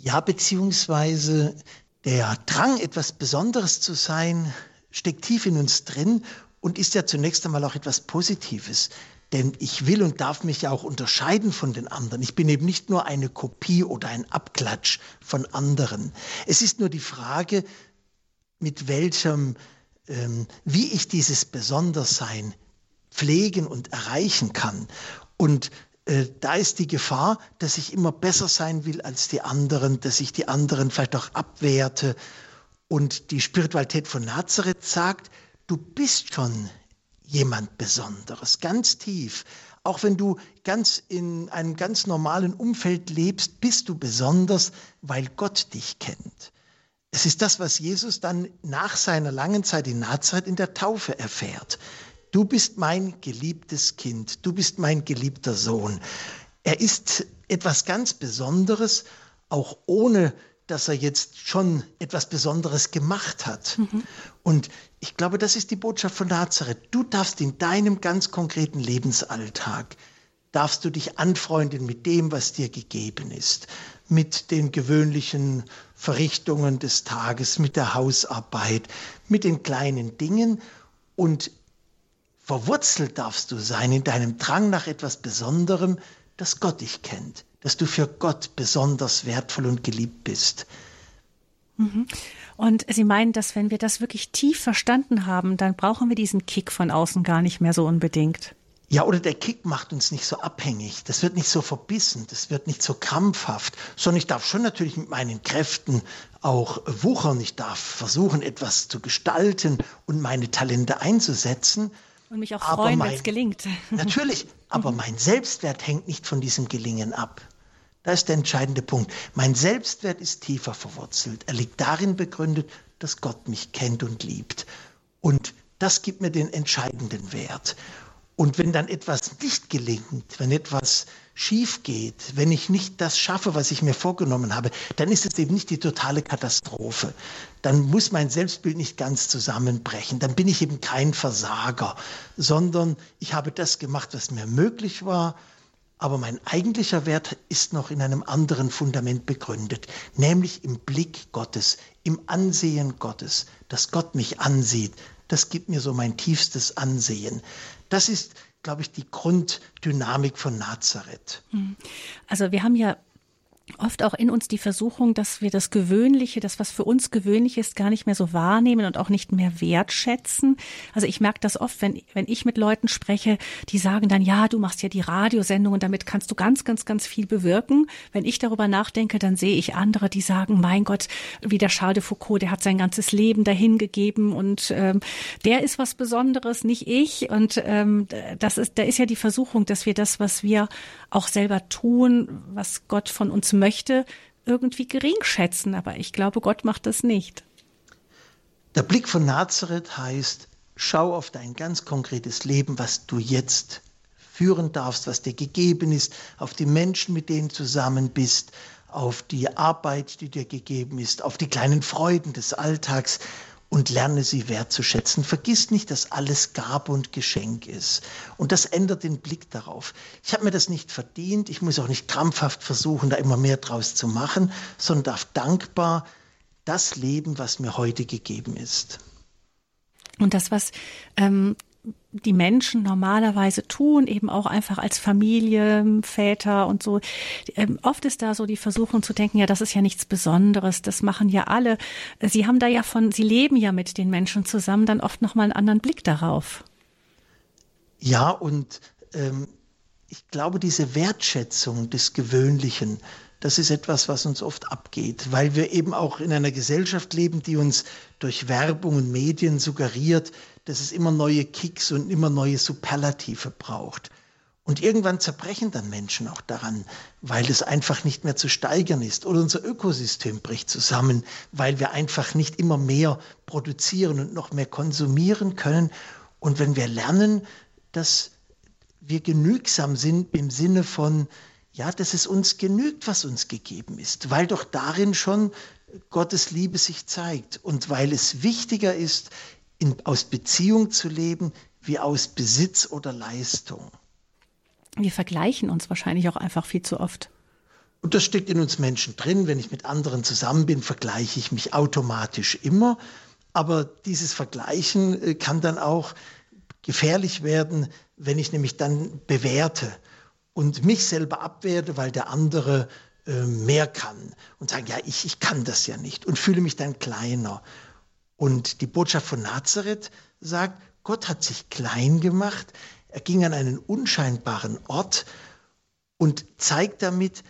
Ja, beziehungsweise der Drang, etwas Besonderes zu sein, steckt tief in uns drin und ist ja zunächst einmal auch etwas Positives. Denn ich will und darf mich ja auch unterscheiden von den anderen. Ich bin eben nicht nur eine Kopie oder ein Abklatsch von anderen. Es ist nur die Frage, mit welchem, ähm, wie ich dieses Besondersein pflegen und erreichen kann. Und da ist die Gefahr, dass ich immer besser sein will als die anderen, dass ich die anderen vielleicht auch abwerte. Und die Spiritualität von Nazareth sagt, du bist schon jemand Besonderes, ganz tief. Auch wenn du ganz in einem ganz normalen Umfeld lebst, bist du besonders, weil Gott dich kennt. Es ist das, was Jesus dann nach seiner langen Zeit in Nazareth in der Taufe erfährt. Du bist mein geliebtes Kind, du bist mein geliebter Sohn. Er ist etwas ganz Besonderes, auch ohne dass er jetzt schon etwas Besonderes gemacht hat. Mhm. Und ich glaube, das ist die Botschaft von Nazareth. Du darfst in deinem ganz konkreten Lebensalltag, darfst du dich anfreunden mit dem, was dir gegeben ist, mit den gewöhnlichen Verrichtungen des Tages, mit der Hausarbeit, mit den kleinen Dingen und verwurzelt darfst du sein in deinem Drang nach etwas Besonderem, das Gott dich kennt, dass du für Gott besonders wertvoll und geliebt bist. Mhm. Und Sie meinen, dass wenn wir das wirklich tief verstanden haben, dann brauchen wir diesen Kick von außen gar nicht mehr so unbedingt. Ja, oder der Kick macht uns nicht so abhängig. Das wird nicht so verbissen, das wird nicht so krampfhaft, sondern ich darf schon natürlich mit meinen Kräften auch wuchern. Ich darf versuchen, etwas zu gestalten und meine Talente einzusetzen. Und mich auch freuen, wenn es gelingt. Natürlich, aber mein Selbstwert hängt nicht von diesem Gelingen ab. Da ist der entscheidende Punkt. Mein Selbstwert ist tiefer verwurzelt. Er liegt darin begründet, dass Gott mich kennt und liebt. Und das gibt mir den entscheidenden Wert. Und wenn dann etwas nicht gelingt, wenn etwas schief geht, wenn ich nicht das schaffe, was ich mir vorgenommen habe, dann ist es eben nicht die totale Katastrophe. Dann muss mein Selbstbild nicht ganz zusammenbrechen. Dann bin ich eben kein Versager, sondern ich habe das gemacht, was mir möglich war aber mein eigentlicher Wert ist noch in einem anderen Fundament begründet, nämlich im Blick Gottes, im Ansehen Gottes, dass Gott mich ansieht. Das gibt mir so mein tiefstes Ansehen. Das ist, glaube ich, die Grunddynamik von Nazareth. Hm. Also wir haben ja oft auch in uns die Versuchung, dass wir das Gewöhnliche, das, was für uns gewöhnlich ist, gar nicht mehr so wahrnehmen und auch nicht mehr wertschätzen. Also ich merke das oft, wenn, wenn ich mit Leuten spreche, die sagen dann, ja, du machst ja die Radiosendung und damit kannst du ganz, ganz, ganz viel bewirken. Wenn ich darüber nachdenke, dann sehe ich andere, die sagen, mein Gott, wie der Charles de Foucault, der hat sein ganzes Leben dahingegeben und ähm, der ist was Besonderes, nicht ich. Und ähm, das ist, da ist ja die Versuchung, dass wir das, was wir auch selber tun, was Gott von uns möchte, irgendwie gering schätzen. Aber ich glaube, Gott macht das nicht. Der Blick von Nazareth heißt, schau auf dein ganz konkretes Leben, was du jetzt führen darfst, was dir gegeben ist, auf die Menschen, mit denen du zusammen bist, auf die Arbeit, die dir gegeben ist, auf die kleinen Freuden des Alltags und lerne sie wertzuschätzen. Vergiss nicht, dass alles Gabe und Geschenk ist. Und das ändert den Blick darauf. Ich habe mir das nicht verdient. Ich muss auch nicht krampfhaft versuchen, da immer mehr draus zu machen, sondern darf dankbar das leben, was mir heute gegeben ist. Und das, was ähm, die Menschen normalerweise tun, eben auch einfach als Familie, Väter und so. Ähm, oft ist da so die Versuchung zu denken, ja, das ist ja nichts Besonderes, das machen ja alle. Sie haben da ja von, Sie leben ja mit den Menschen zusammen, dann oft nochmal einen anderen Blick darauf. Ja, und ähm, ich glaube, diese Wertschätzung des Gewöhnlichen, das ist etwas, was uns oft abgeht, weil wir eben auch in einer Gesellschaft leben, die uns durch Werbung und Medien suggeriert, dass es immer neue Kicks und immer neue Superlative braucht. Und irgendwann zerbrechen dann Menschen auch daran, weil es einfach nicht mehr zu steigern ist. Oder unser Ökosystem bricht zusammen, weil wir einfach nicht immer mehr produzieren und noch mehr konsumieren können. Und wenn wir lernen, dass wir genügsam sind im Sinne von, ja, dass es uns genügt, was uns gegeben ist, weil doch darin schon Gottes Liebe sich zeigt und weil es wichtiger ist, in, aus Beziehung zu leben wie aus Besitz oder Leistung. Wir vergleichen uns wahrscheinlich auch einfach viel zu oft. Und das steckt in uns Menschen drin. Wenn ich mit anderen zusammen bin, vergleiche ich mich automatisch immer. Aber dieses Vergleichen äh, kann dann auch gefährlich werden, wenn ich nämlich dann bewerte und mich selber abwerte, weil der andere äh, mehr kann und sagen, ja, ich, ich kann das ja nicht und fühle mich dann kleiner. Und die Botschaft von Nazareth sagt, Gott hat sich klein gemacht, er ging an einen unscheinbaren Ort und zeigt damit,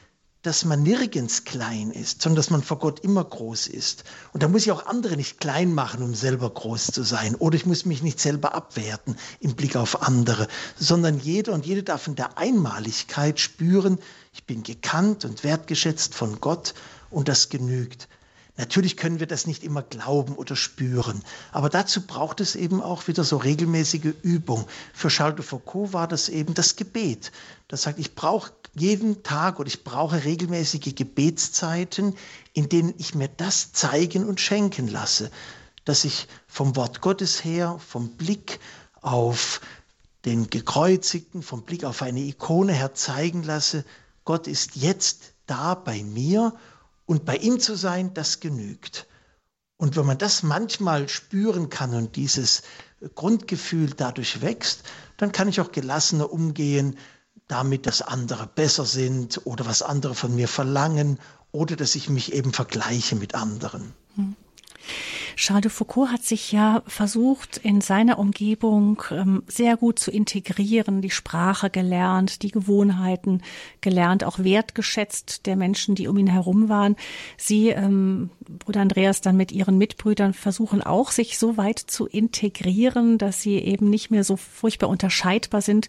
dass man nirgends klein ist, sondern dass man vor Gott immer groß ist. Und da muss ich auch andere nicht klein machen, um selber groß zu sein. Oder ich muss mich nicht selber abwerten im Blick auf andere, sondern jeder und jede darf in der Einmaligkeit spüren, ich bin gekannt und wertgeschätzt von Gott und das genügt. Natürlich können wir das nicht immer glauben oder spüren, aber dazu braucht es eben auch wieder so regelmäßige Übung. Für Charles de Foucault war das eben das Gebet. Das sagt, ich brauche jeden Tag oder ich brauche regelmäßige Gebetszeiten, in denen ich mir das zeigen und schenken lasse, dass ich vom Wort Gottes her, vom Blick auf den Gekreuzigten, vom Blick auf eine Ikone her zeigen lasse, Gott ist jetzt da bei mir und bei ihm zu sein, das genügt. Und wenn man das manchmal spüren kann und dieses Grundgefühl dadurch wächst, dann kann ich auch gelassener umgehen damit, dass andere besser sind oder was andere von mir verlangen oder dass ich mich eben vergleiche mit anderen. Hm. Charles de Foucault hat sich ja versucht, in seiner Umgebung ähm, sehr gut zu integrieren, die Sprache gelernt, die Gewohnheiten gelernt, auch wertgeschätzt der Menschen, die um ihn herum waren. Sie, ähm, Bruder Andreas, dann mit ihren Mitbrüdern versuchen auch, sich so weit zu integrieren, dass sie eben nicht mehr so furchtbar unterscheidbar sind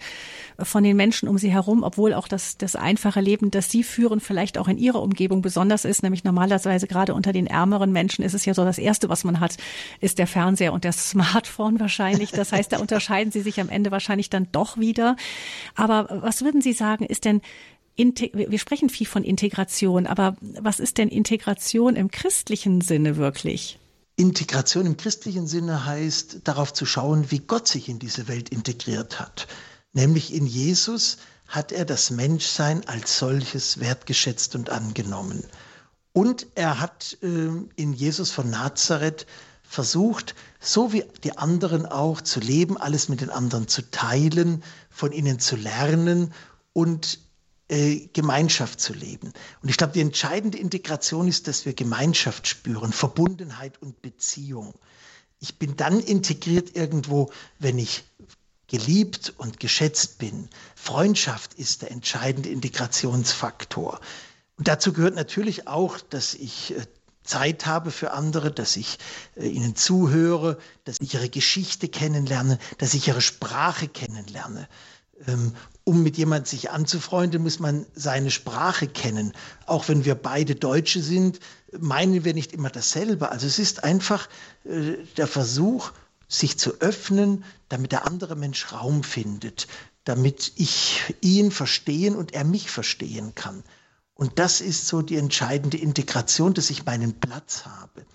von den Menschen um sie herum, obwohl auch das, das einfache Leben, das sie führen, vielleicht auch in ihrer Umgebung besonders ist, nämlich normalerweise gerade unter den ärmeren Menschen ist es ja so das Erste, was man hat, ist der Fernseher und das Smartphone wahrscheinlich. Das heißt, da unterscheiden sie sich am Ende wahrscheinlich dann doch wieder. Aber was würden Sie sagen, ist denn wir sprechen viel von Integration, aber was ist denn Integration im christlichen Sinne wirklich? Integration im christlichen Sinne heißt, darauf zu schauen, wie Gott sich in diese Welt integriert hat. Nämlich in Jesus hat er das Menschsein als solches wertgeschätzt und angenommen. Und er hat äh, in Jesus von Nazareth versucht, so wie die anderen auch zu leben, alles mit den anderen zu teilen, von ihnen zu lernen und äh, Gemeinschaft zu leben. Und ich glaube, die entscheidende Integration ist, dass wir Gemeinschaft spüren, Verbundenheit und Beziehung. Ich bin dann integriert irgendwo, wenn ich geliebt und geschätzt bin. Freundschaft ist der entscheidende Integrationsfaktor. Und dazu gehört natürlich auch, dass ich äh, Zeit habe für andere, dass ich äh, ihnen zuhöre, dass ich ihre Geschichte kennenlerne, dass ich ihre Sprache kennenlerne. Ähm, um mit jemandem sich anzufreunden, muss man seine Sprache kennen. Auch wenn wir beide Deutsche sind, meinen wir nicht immer dasselbe. Also es ist einfach äh, der Versuch, sich zu öffnen, damit der andere Mensch Raum findet, damit ich ihn verstehen und er mich verstehen kann. Und das ist so die entscheidende Integration, dass ich meinen Platz habe.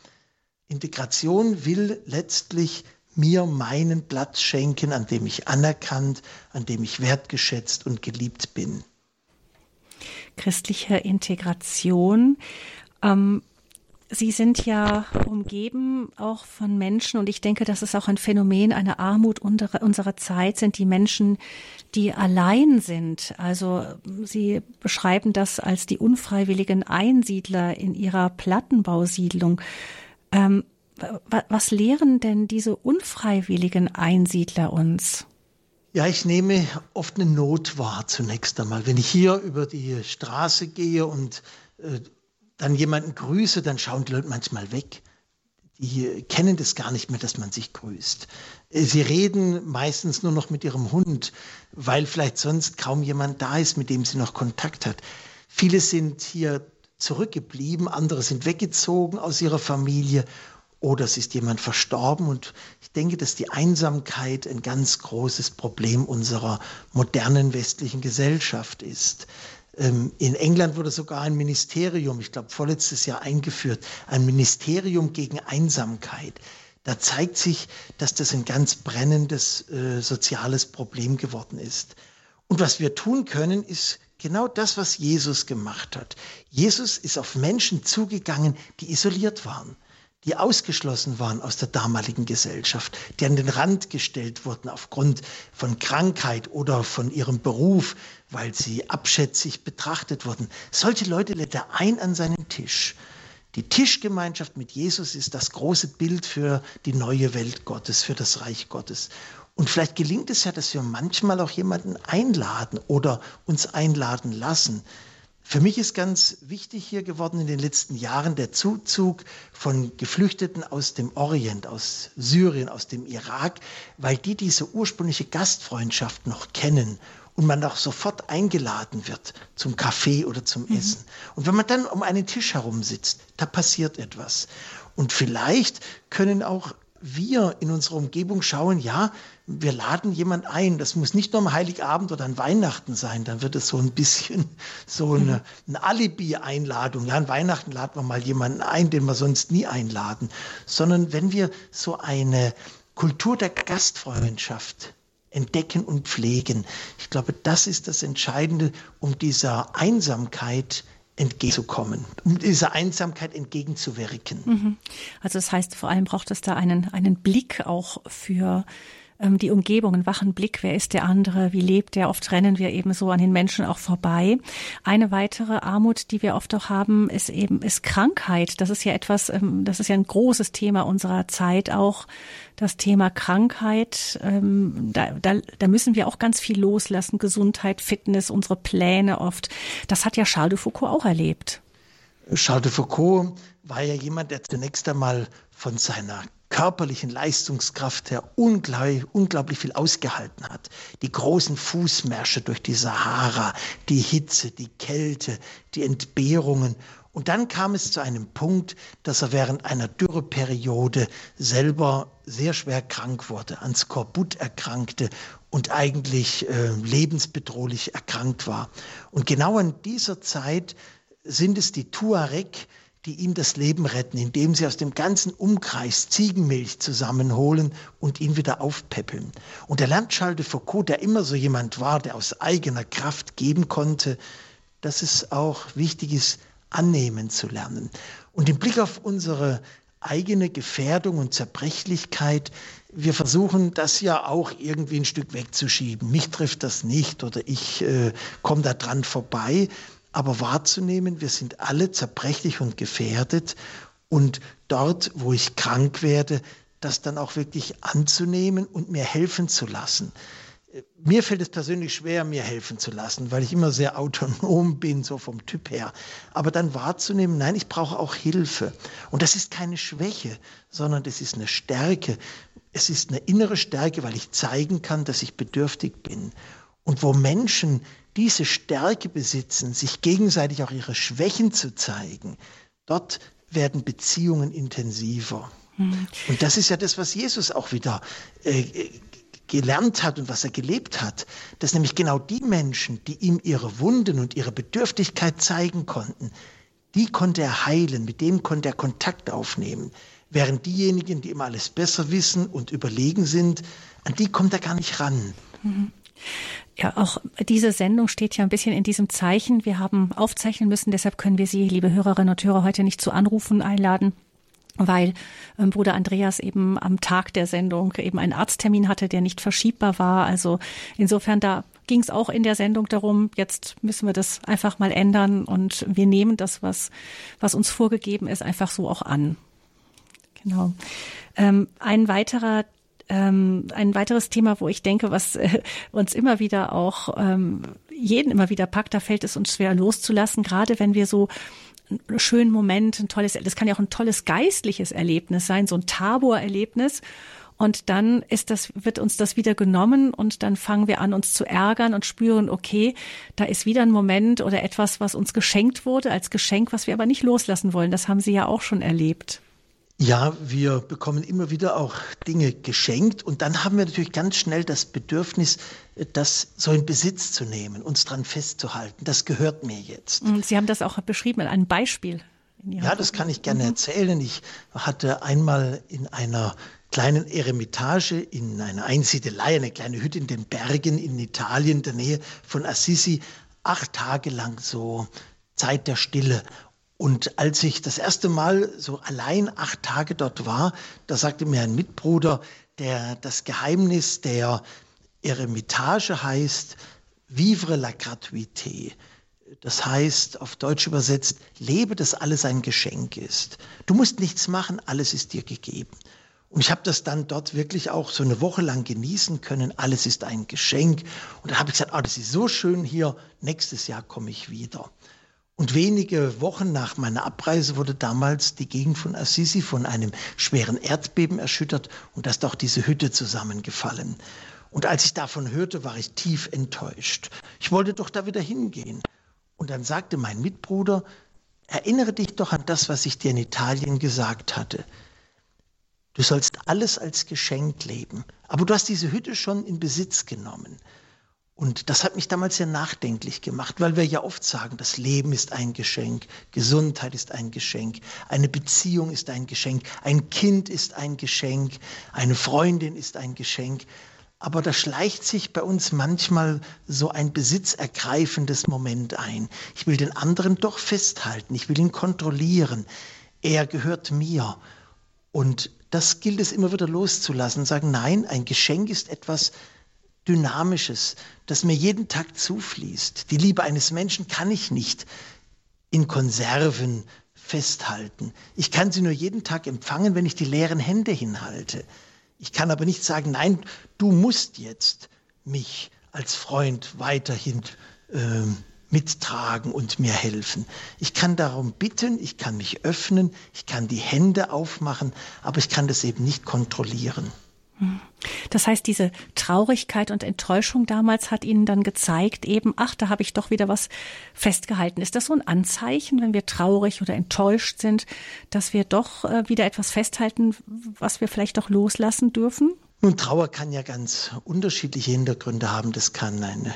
Integration will letztlich mir meinen Platz schenken, an dem ich anerkannt, an dem ich wertgeschätzt und geliebt bin. Christliche Integration. Ähm, Sie sind ja umgeben auch von Menschen und ich denke, das ist auch ein Phänomen einer Armut unserer Zeit, sind die Menschen, die allein sind. Also Sie beschreiben das als die unfreiwilligen Einsiedler in ihrer Plattenbausiedlung. Ähm, was lehren denn diese unfreiwilligen Einsiedler uns? Ja, ich nehme oft eine Not wahr zunächst einmal. Wenn ich hier über die Straße gehe und äh, dann jemanden grüße, dann schauen die Leute manchmal weg. Die kennen das gar nicht mehr, dass man sich grüßt. Äh, sie reden meistens nur noch mit ihrem Hund, weil vielleicht sonst kaum jemand da ist, mit dem sie noch Kontakt hat. Viele sind hier zurückgeblieben, andere sind weggezogen aus ihrer Familie oder es ist jemand verstorben. Und ich denke, dass die Einsamkeit ein ganz großes Problem unserer modernen westlichen Gesellschaft ist. Ähm, in England wurde sogar ein Ministerium, ich glaube vorletztes Jahr eingeführt, ein Ministerium gegen Einsamkeit. Da zeigt sich, dass das ein ganz brennendes äh, soziales Problem geworden ist. Und was wir tun können, ist genau das, was Jesus gemacht hat. Jesus ist auf Menschen zugegangen, die isoliert waren die ausgeschlossen waren aus der damaligen Gesellschaft, die an den Rand gestellt wurden aufgrund von Krankheit oder von ihrem Beruf, weil sie abschätzig betrachtet wurden. Solche Leute lädt er ein an seinen Tisch. Die Tischgemeinschaft mit Jesus ist das große Bild für die neue Welt Gottes, für das Reich Gottes. Und vielleicht gelingt es ja, dass wir manchmal auch jemanden einladen oder uns einladen lassen. Für mich ist ganz wichtig hier geworden in den letzten Jahren der Zuzug von Geflüchteten aus dem Orient, aus Syrien, aus dem Irak, weil die diese ursprüngliche Gastfreundschaft noch kennen und man auch sofort eingeladen wird zum Kaffee oder zum mhm. Essen. Und wenn man dann um einen Tisch herum sitzt, da passiert etwas. Und vielleicht können auch wir in unserer Umgebung schauen, ja, wir laden jemand ein. Das muss nicht nur am Heiligabend oder an Weihnachten sein. Dann wird es so ein bisschen so eine, eine Alibi-Einladung. Ja, an Weihnachten laden wir mal jemanden ein, den wir sonst nie einladen. Sondern wenn wir so eine Kultur der Gastfreundschaft entdecken und pflegen. Ich glaube, das ist das Entscheidende, um dieser Einsamkeit entgegenzukommen, um dieser Einsamkeit entgegenzuwirken. Mhm. Also das heißt, vor allem braucht es da einen, einen Blick auch für die Umgebung, einen wachen Blick, wer ist der andere, wie lebt der. Oft rennen wir eben so an den Menschen auch vorbei. Eine weitere Armut, die wir oft auch haben, ist eben ist Krankheit. Das ist ja etwas, ähm, das ist ja ein großes Thema unserer Zeit auch. Das Thema Krankheit, ähm, da, da, da müssen wir auch ganz viel loslassen. Gesundheit, Fitness, unsere Pläne oft. Das hat ja Charles de Foucault auch erlebt. Charles de Foucault war ja jemand, der zunächst einmal von seiner körperlichen Leistungskraft her unglaublich, unglaublich viel ausgehalten hat. Die großen Fußmärsche durch die Sahara, die Hitze, die Kälte, die Entbehrungen. Und dann kam es zu einem Punkt, dass er während einer Dürreperiode selber sehr schwer krank wurde, an Skorbut erkrankte und eigentlich äh, lebensbedrohlich erkrankt war. Und genau in dieser Zeit sind es die Tuareg, die ihm das Leben retten, indem sie aus dem ganzen Umkreis Ziegenmilch zusammenholen und ihn wieder aufpäppeln. Und der lernt Charles de Foucault, der immer so jemand war, der aus eigener Kraft geben konnte, dass es auch wichtig ist, annehmen zu lernen. Und im Blick auf unsere eigene Gefährdung und Zerbrechlichkeit, wir versuchen das ja auch irgendwie ein Stück wegzuschieben. Mich trifft das nicht oder ich äh, komme da dran vorbei aber wahrzunehmen, wir sind alle zerbrechlich und gefährdet und dort, wo ich krank werde, das dann auch wirklich anzunehmen und mir helfen zu lassen. Mir fällt es persönlich schwer, mir helfen zu lassen, weil ich immer sehr autonom bin, so vom Typ her. Aber dann wahrzunehmen, nein, ich brauche auch Hilfe. Und das ist keine Schwäche, sondern das ist eine Stärke. Es ist eine innere Stärke, weil ich zeigen kann, dass ich bedürftig bin. Und wo Menschen diese Stärke besitzen, sich gegenseitig auch ihre Schwächen zu zeigen, dort werden Beziehungen intensiver. Mhm. Und das ist ja das, was Jesus auch wieder äh, gelernt hat und was er gelebt hat, dass nämlich genau die Menschen, die ihm ihre Wunden und ihre Bedürftigkeit zeigen konnten, die konnte er heilen, mit denen konnte er Kontakt aufnehmen. Während diejenigen, die immer alles besser wissen und überlegen sind, an die kommt er gar nicht ran. Mhm. Ja, auch diese Sendung steht ja ein bisschen in diesem Zeichen. Wir haben aufzeichnen müssen, deshalb können wir Sie, liebe Hörerinnen und Hörer, heute nicht zu Anrufen einladen weil ähm, Bruder Andreas eben am Tag der Sendung eben einen Arzttermin hatte, der nicht verschiebbar war. Also insofern da ging es auch in der Sendung darum, jetzt müssen wir das einfach mal ändern und wir nehmen das, was, was uns vorgegeben ist, einfach so auch an. Genau. Ähm, ein weiterer ähm, ein weiteres Thema, wo ich denke, was äh, uns immer wieder auch ähm, jeden immer wieder packt, da fällt es uns schwer loszulassen, gerade wenn wir so einen schönen Moment, ein tolles, das kann ja auch ein tolles geistliches Erlebnis sein, so ein Tabor-Erlebnis. Und dann ist das, wird uns das wieder genommen und dann fangen wir an, uns zu ärgern und spüren, okay, da ist wieder ein Moment oder etwas, was uns geschenkt wurde als Geschenk, was wir aber nicht loslassen wollen. Das haben Sie ja auch schon erlebt. Ja, wir bekommen immer wieder auch Dinge geschenkt und dann haben wir natürlich ganz schnell das Bedürfnis, das so in Besitz zu nehmen, uns dran festzuhalten. Das gehört mir jetzt. Sie haben das auch beschrieben in einem Beispiel. ja, das kann ich gerne mhm. erzählen. Ich hatte einmal in einer kleinen Eremitage in einer Einsiedelei, eine kleine Hütte in den Bergen in Italien, in der Nähe von Assisi, acht Tage lang so Zeit der Stille. Und als ich das erste Mal so allein acht Tage dort war, da sagte mir ein Mitbruder, der das Geheimnis der Eremitage heißt, vivre la gratuité. Das heißt, auf Deutsch übersetzt, lebe, dass alles ein Geschenk ist. Du musst nichts machen, alles ist dir gegeben. Und ich habe das dann dort wirklich auch so eine Woche lang genießen können. Alles ist ein Geschenk. Und dann habe ich gesagt, oh, das ist so schön hier. Nächstes Jahr komme ich wieder. Und wenige Wochen nach meiner Abreise wurde damals die Gegend von Assisi von einem schweren Erdbeben erschüttert und da ist auch diese Hütte zusammengefallen. Und als ich davon hörte, war ich tief enttäuscht. Ich wollte doch da wieder hingehen. Und dann sagte mein Mitbruder, erinnere dich doch an das, was ich dir in Italien gesagt hatte. Du sollst alles als Geschenk leben. Aber du hast diese Hütte schon in Besitz genommen. Und das hat mich damals sehr nachdenklich gemacht, weil wir ja oft sagen, das Leben ist ein Geschenk, Gesundheit ist ein Geschenk, eine Beziehung ist ein Geschenk, ein Kind ist ein Geschenk, eine Freundin ist ein Geschenk. Aber da schleicht sich bei uns manchmal so ein besitzergreifendes Moment ein. Ich will den anderen doch festhalten, ich will ihn kontrollieren. Er gehört mir. Und das gilt es immer wieder loszulassen, sagen, nein, ein Geschenk ist etwas Dynamisches, das mir jeden Tag zufließt. Die Liebe eines Menschen kann ich nicht in Konserven festhalten. Ich kann sie nur jeden Tag empfangen, wenn ich die leeren Hände hinhalte. Ich kann aber nicht sagen, nein, du musst jetzt mich als Freund weiterhin äh, mittragen und mir helfen. Ich kann darum bitten, ich kann mich öffnen, ich kann die Hände aufmachen, aber ich kann das eben nicht kontrollieren. Das heißt, diese Traurigkeit und Enttäuschung damals hat Ihnen dann gezeigt, eben, ach, da habe ich doch wieder was festgehalten. Ist das so ein Anzeichen, wenn wir traurig oder enttäuscht sind, dass wir doch äh, wieder etwas festhalten, was wir vielleicht doch loslassen dürfen? Nun, Trauer kann ja ganz unterschiedliche Hintergründe haben. Das kann eine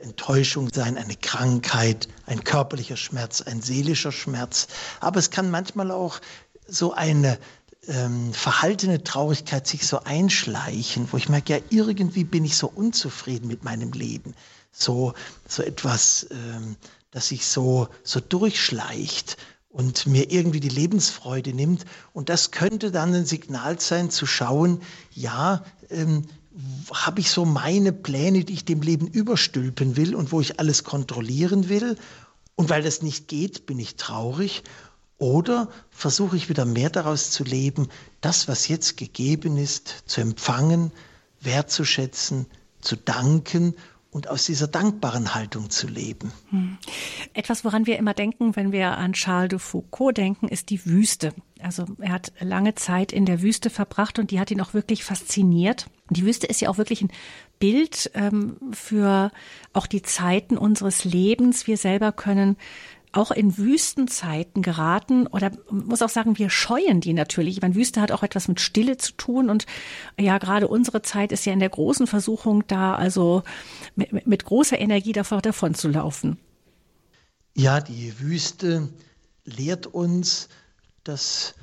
Enttäuschung sein, eine Krankheit, ein körperlicher Schmerz, ein seelischer Schmerz. Aber es kann manchmal auch so eine ähm, verhaltene Traurigkeit sich so einschleichen, wo ich merke, ja, irgendwie bin ich so unzufrieden mit meinem Leben. So, so etwas, ähm, das sich so, so durchschleicht und mir irgendwie die Lebensfreude nimmt. Und das könnte dann ein Signal sein, zu schauen, ja, ähm, habe ich so meine Pläne, die ich dem Leben überstülpen will und wo ich alles kontrollieren will. Und weil das nicht geht, bin ich traurig. Oder versuche ich wieder mehr daraus zu leben, das, was jetzt gegeben ist, zu empfangen, wertzuschätzen, zu danken und aus dieser dankbaren Haltung zu leben. Hm. Etwas, woran wir immer denken, wenn wir an Charles de Foucault denken, ist die Wüste. Also er hat lange Zeit in der Wüste verbracht und die hat ihn auch wirklich fasziniert. Die Wüste ist ja auch wirklich ein Bild ähm, für auch die Zeiten unseres Lebens. Wir selber können auch in Wüstenzeiten geraten oder muss auch sagen, wir scheuen die natürlich. Ich meine, Wüste hat auch etwas mit Stille zu tun und ja, gerade unsere Zeit ist ja in der großen Versuchung da, also mit, mit großer Energie davor davon zu laufen. Ja, die Wüste lehrt uns, das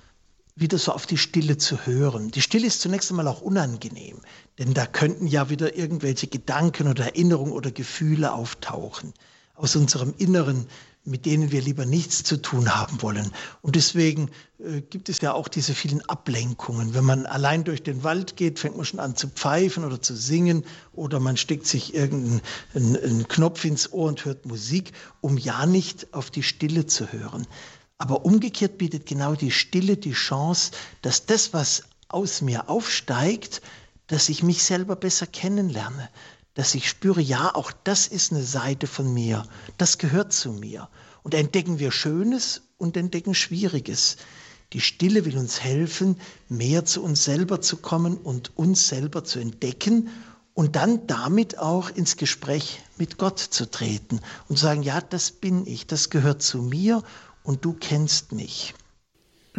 wieder so auf die Stille zu hören. Die Stille ist zunächst einmal auch unangenehm, denn da könnten ja wieder irgendwelche Gedanken oder Erinnerungen oder Gefühle auftauchen aus unserem Inneren, mit denen wir lieber nichts zu tun haben wollen. Und deswegen äh, gibt es ja auch diese vielen Ablenkungen. Wenn man allein durch den Wald geht, fängt man schon an zu pfeifen oder zu singen oder man steckt sich irgendeinen Knopf ins Ohr und hört Musik, um ja nicht auf die Stille zu hören. Aber umgekehrt bietet genau die Stille die Chance, dass das, was aus mir aufsteigt, dass ich mich selber besser kennenlerne, dass ich spüre, ja, auch das ist eine Seite von mir, das gehört zu mir. Und entdecken wir Schönes und entdecken Schwieriges. Die Stille will uns helfen, mehr zu uns selber zu kommen und uns selber zu entdecken und dann damit auch ins Gespräch mit Gott zu treten und zu sagen, ja, das bin ich, das gehört zu mir und du kennst mich.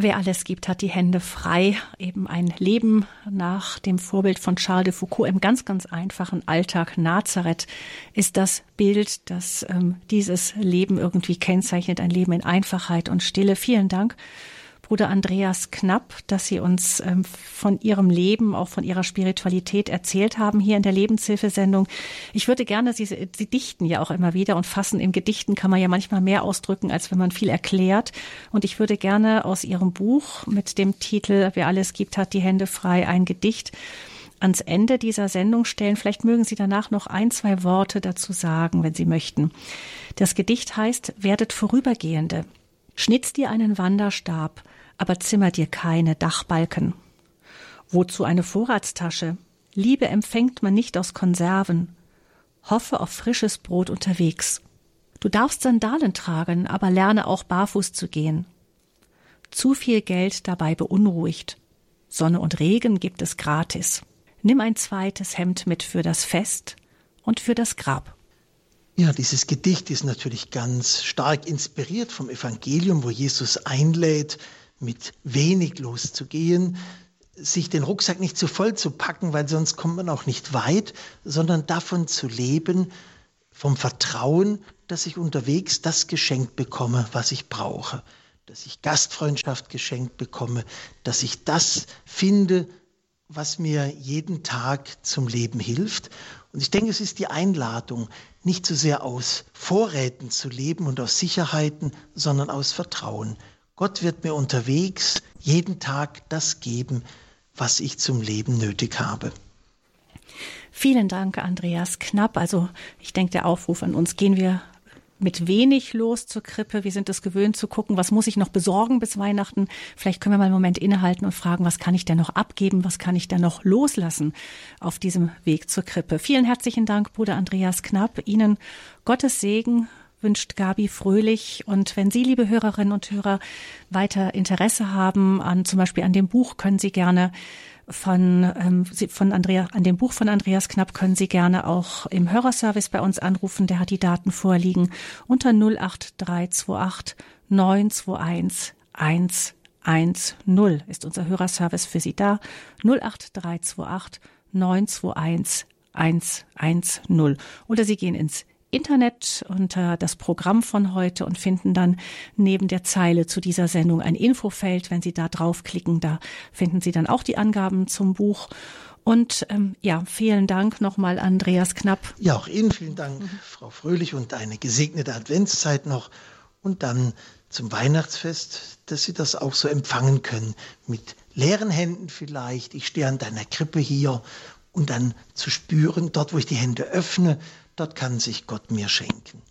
Wer alles gibt, hat die Hände frei. Eben ein Leben nach dem Vorbild von Charles de Foucault im ganz, ganz einfachen Alltag. Nazareth ist das Bild, das ähm, dieses Leben irgendwie kennzeichnet. Ein Leben in Einfachheit und Stille. Vielen Dank. Bruder Andreas Knapp, dass Sie uns ähm, von Ihrem Leben, auch von Ihrer Spiritualität erzählt haben hier in der Lebenshilfesendung. Ich würde gerne, Sie, Sie dichten ja auch immer wieder und fassen. In Gedichten kann man ja manchmal mehr ausdrücken, als wenn man viel erklärt. Und ich würde gerne aus Ihrem Buch mit dem Titel Wer alles gibt, hat die Hände frei, ein Gedicht ans Ende dieser Sendung stellen. Vielleicht mögen Sie danach noch ein, zwei Worte dazu sagen, wenn Sie möchten. Das Gedicht heißt Werdet Vorübergehende. Schnitz dir einen Wanderstab, aber zimmer dir keine Dachbalken. Wozu eine Vorratstasche? Liebe empfängt man nicht aus Konserven. Hoffe auf frisches Brot unterwegs. Du darfst Sandalen tragen, aber lerne auch barfuß zu gehen. Zu viel Geld dabei beunruhigt. Sonne und Regen gibt es gratis. Nimm ein zweites Hemd mit für das Fest und für das Grab. Ja, dieses Gedicht ist natürlich ganz stark inspiriert vom Evangelium, wo Jesus einlädt, mit wenig loszugehen, sich den Rucksack nicht zu voll zu packen, weil sonst kommt man auch nicht weit, sondern davon zu leben, vom Vertrauen, dass ich unterwegs das geschenkt bekomme, was ich brauche, dass ich Gastfreundschaft geschenkt bekomme, dass ich das finde, was mir jeden Tag zum Leben hilft. Und ich denke, es ist die Einladung, nicht so sehr aus Vorräten zu leben und aus Sicherheiten, sondern aus Vertrauen. Gott wird mir unterwegs jeden Tag das geben, was ich zum Leben nötig habe. Vielen Dank, Andreas Knapp. Also ich denke, der Aufruf an uns, gehen wir mit wenig los zur Krippe. Wir sind es gewöhnt zu gucken, was muss ich noch besorgen bis Weihnachten. Vielleicht können wir mal einen Moment innehalten und fragen, was kann ich denn noch abgeben, was kann ich denn noch loslassen auf diesem Weg zur Krippe. Vielen herzlichen Dank, Bruder Andreas Knapp. Ihnen Gottes Segen wünscht Gabi Fröhlich. Und wenn Sie, liebe Hörerinnen und Hörer, weiter Interesse haben an zum Beispiel an dem Buch, können Sie gerne von, ähm, von Andrea, an dem Buch von Andreas Knapp können Sie gerne auch im Hörerservice bei uns anrufen. Der hat die Daten vorliegen unter 08328 921 110 ist unser Hörerservice für Sie da. 08328 921 110. Oder Sie gehen ins Internet unter das Programm von heute und finden dann neben der Zeile zu dieser Sendung ein Infofeld. Wenn Sie da draufklicken, da finden Sie dann auch die Angaben zum Buch. Und ähm, ja, vielen Dank nochmal, Andreas Knapp. Ja, auch Ihnen vielen Dank, mhm. Frau Fröhlich, und eine gesegnete Adventszeit noch. Und dann zum Weihnachtsfest, dass Sie das auch so empfangen können. Mit leeren Händen vielleicht. Ich stehe an deiner Krippe hier und dann zu spüren, dort wo ich die Hände öffne, dort kann sich Gott mir schenken.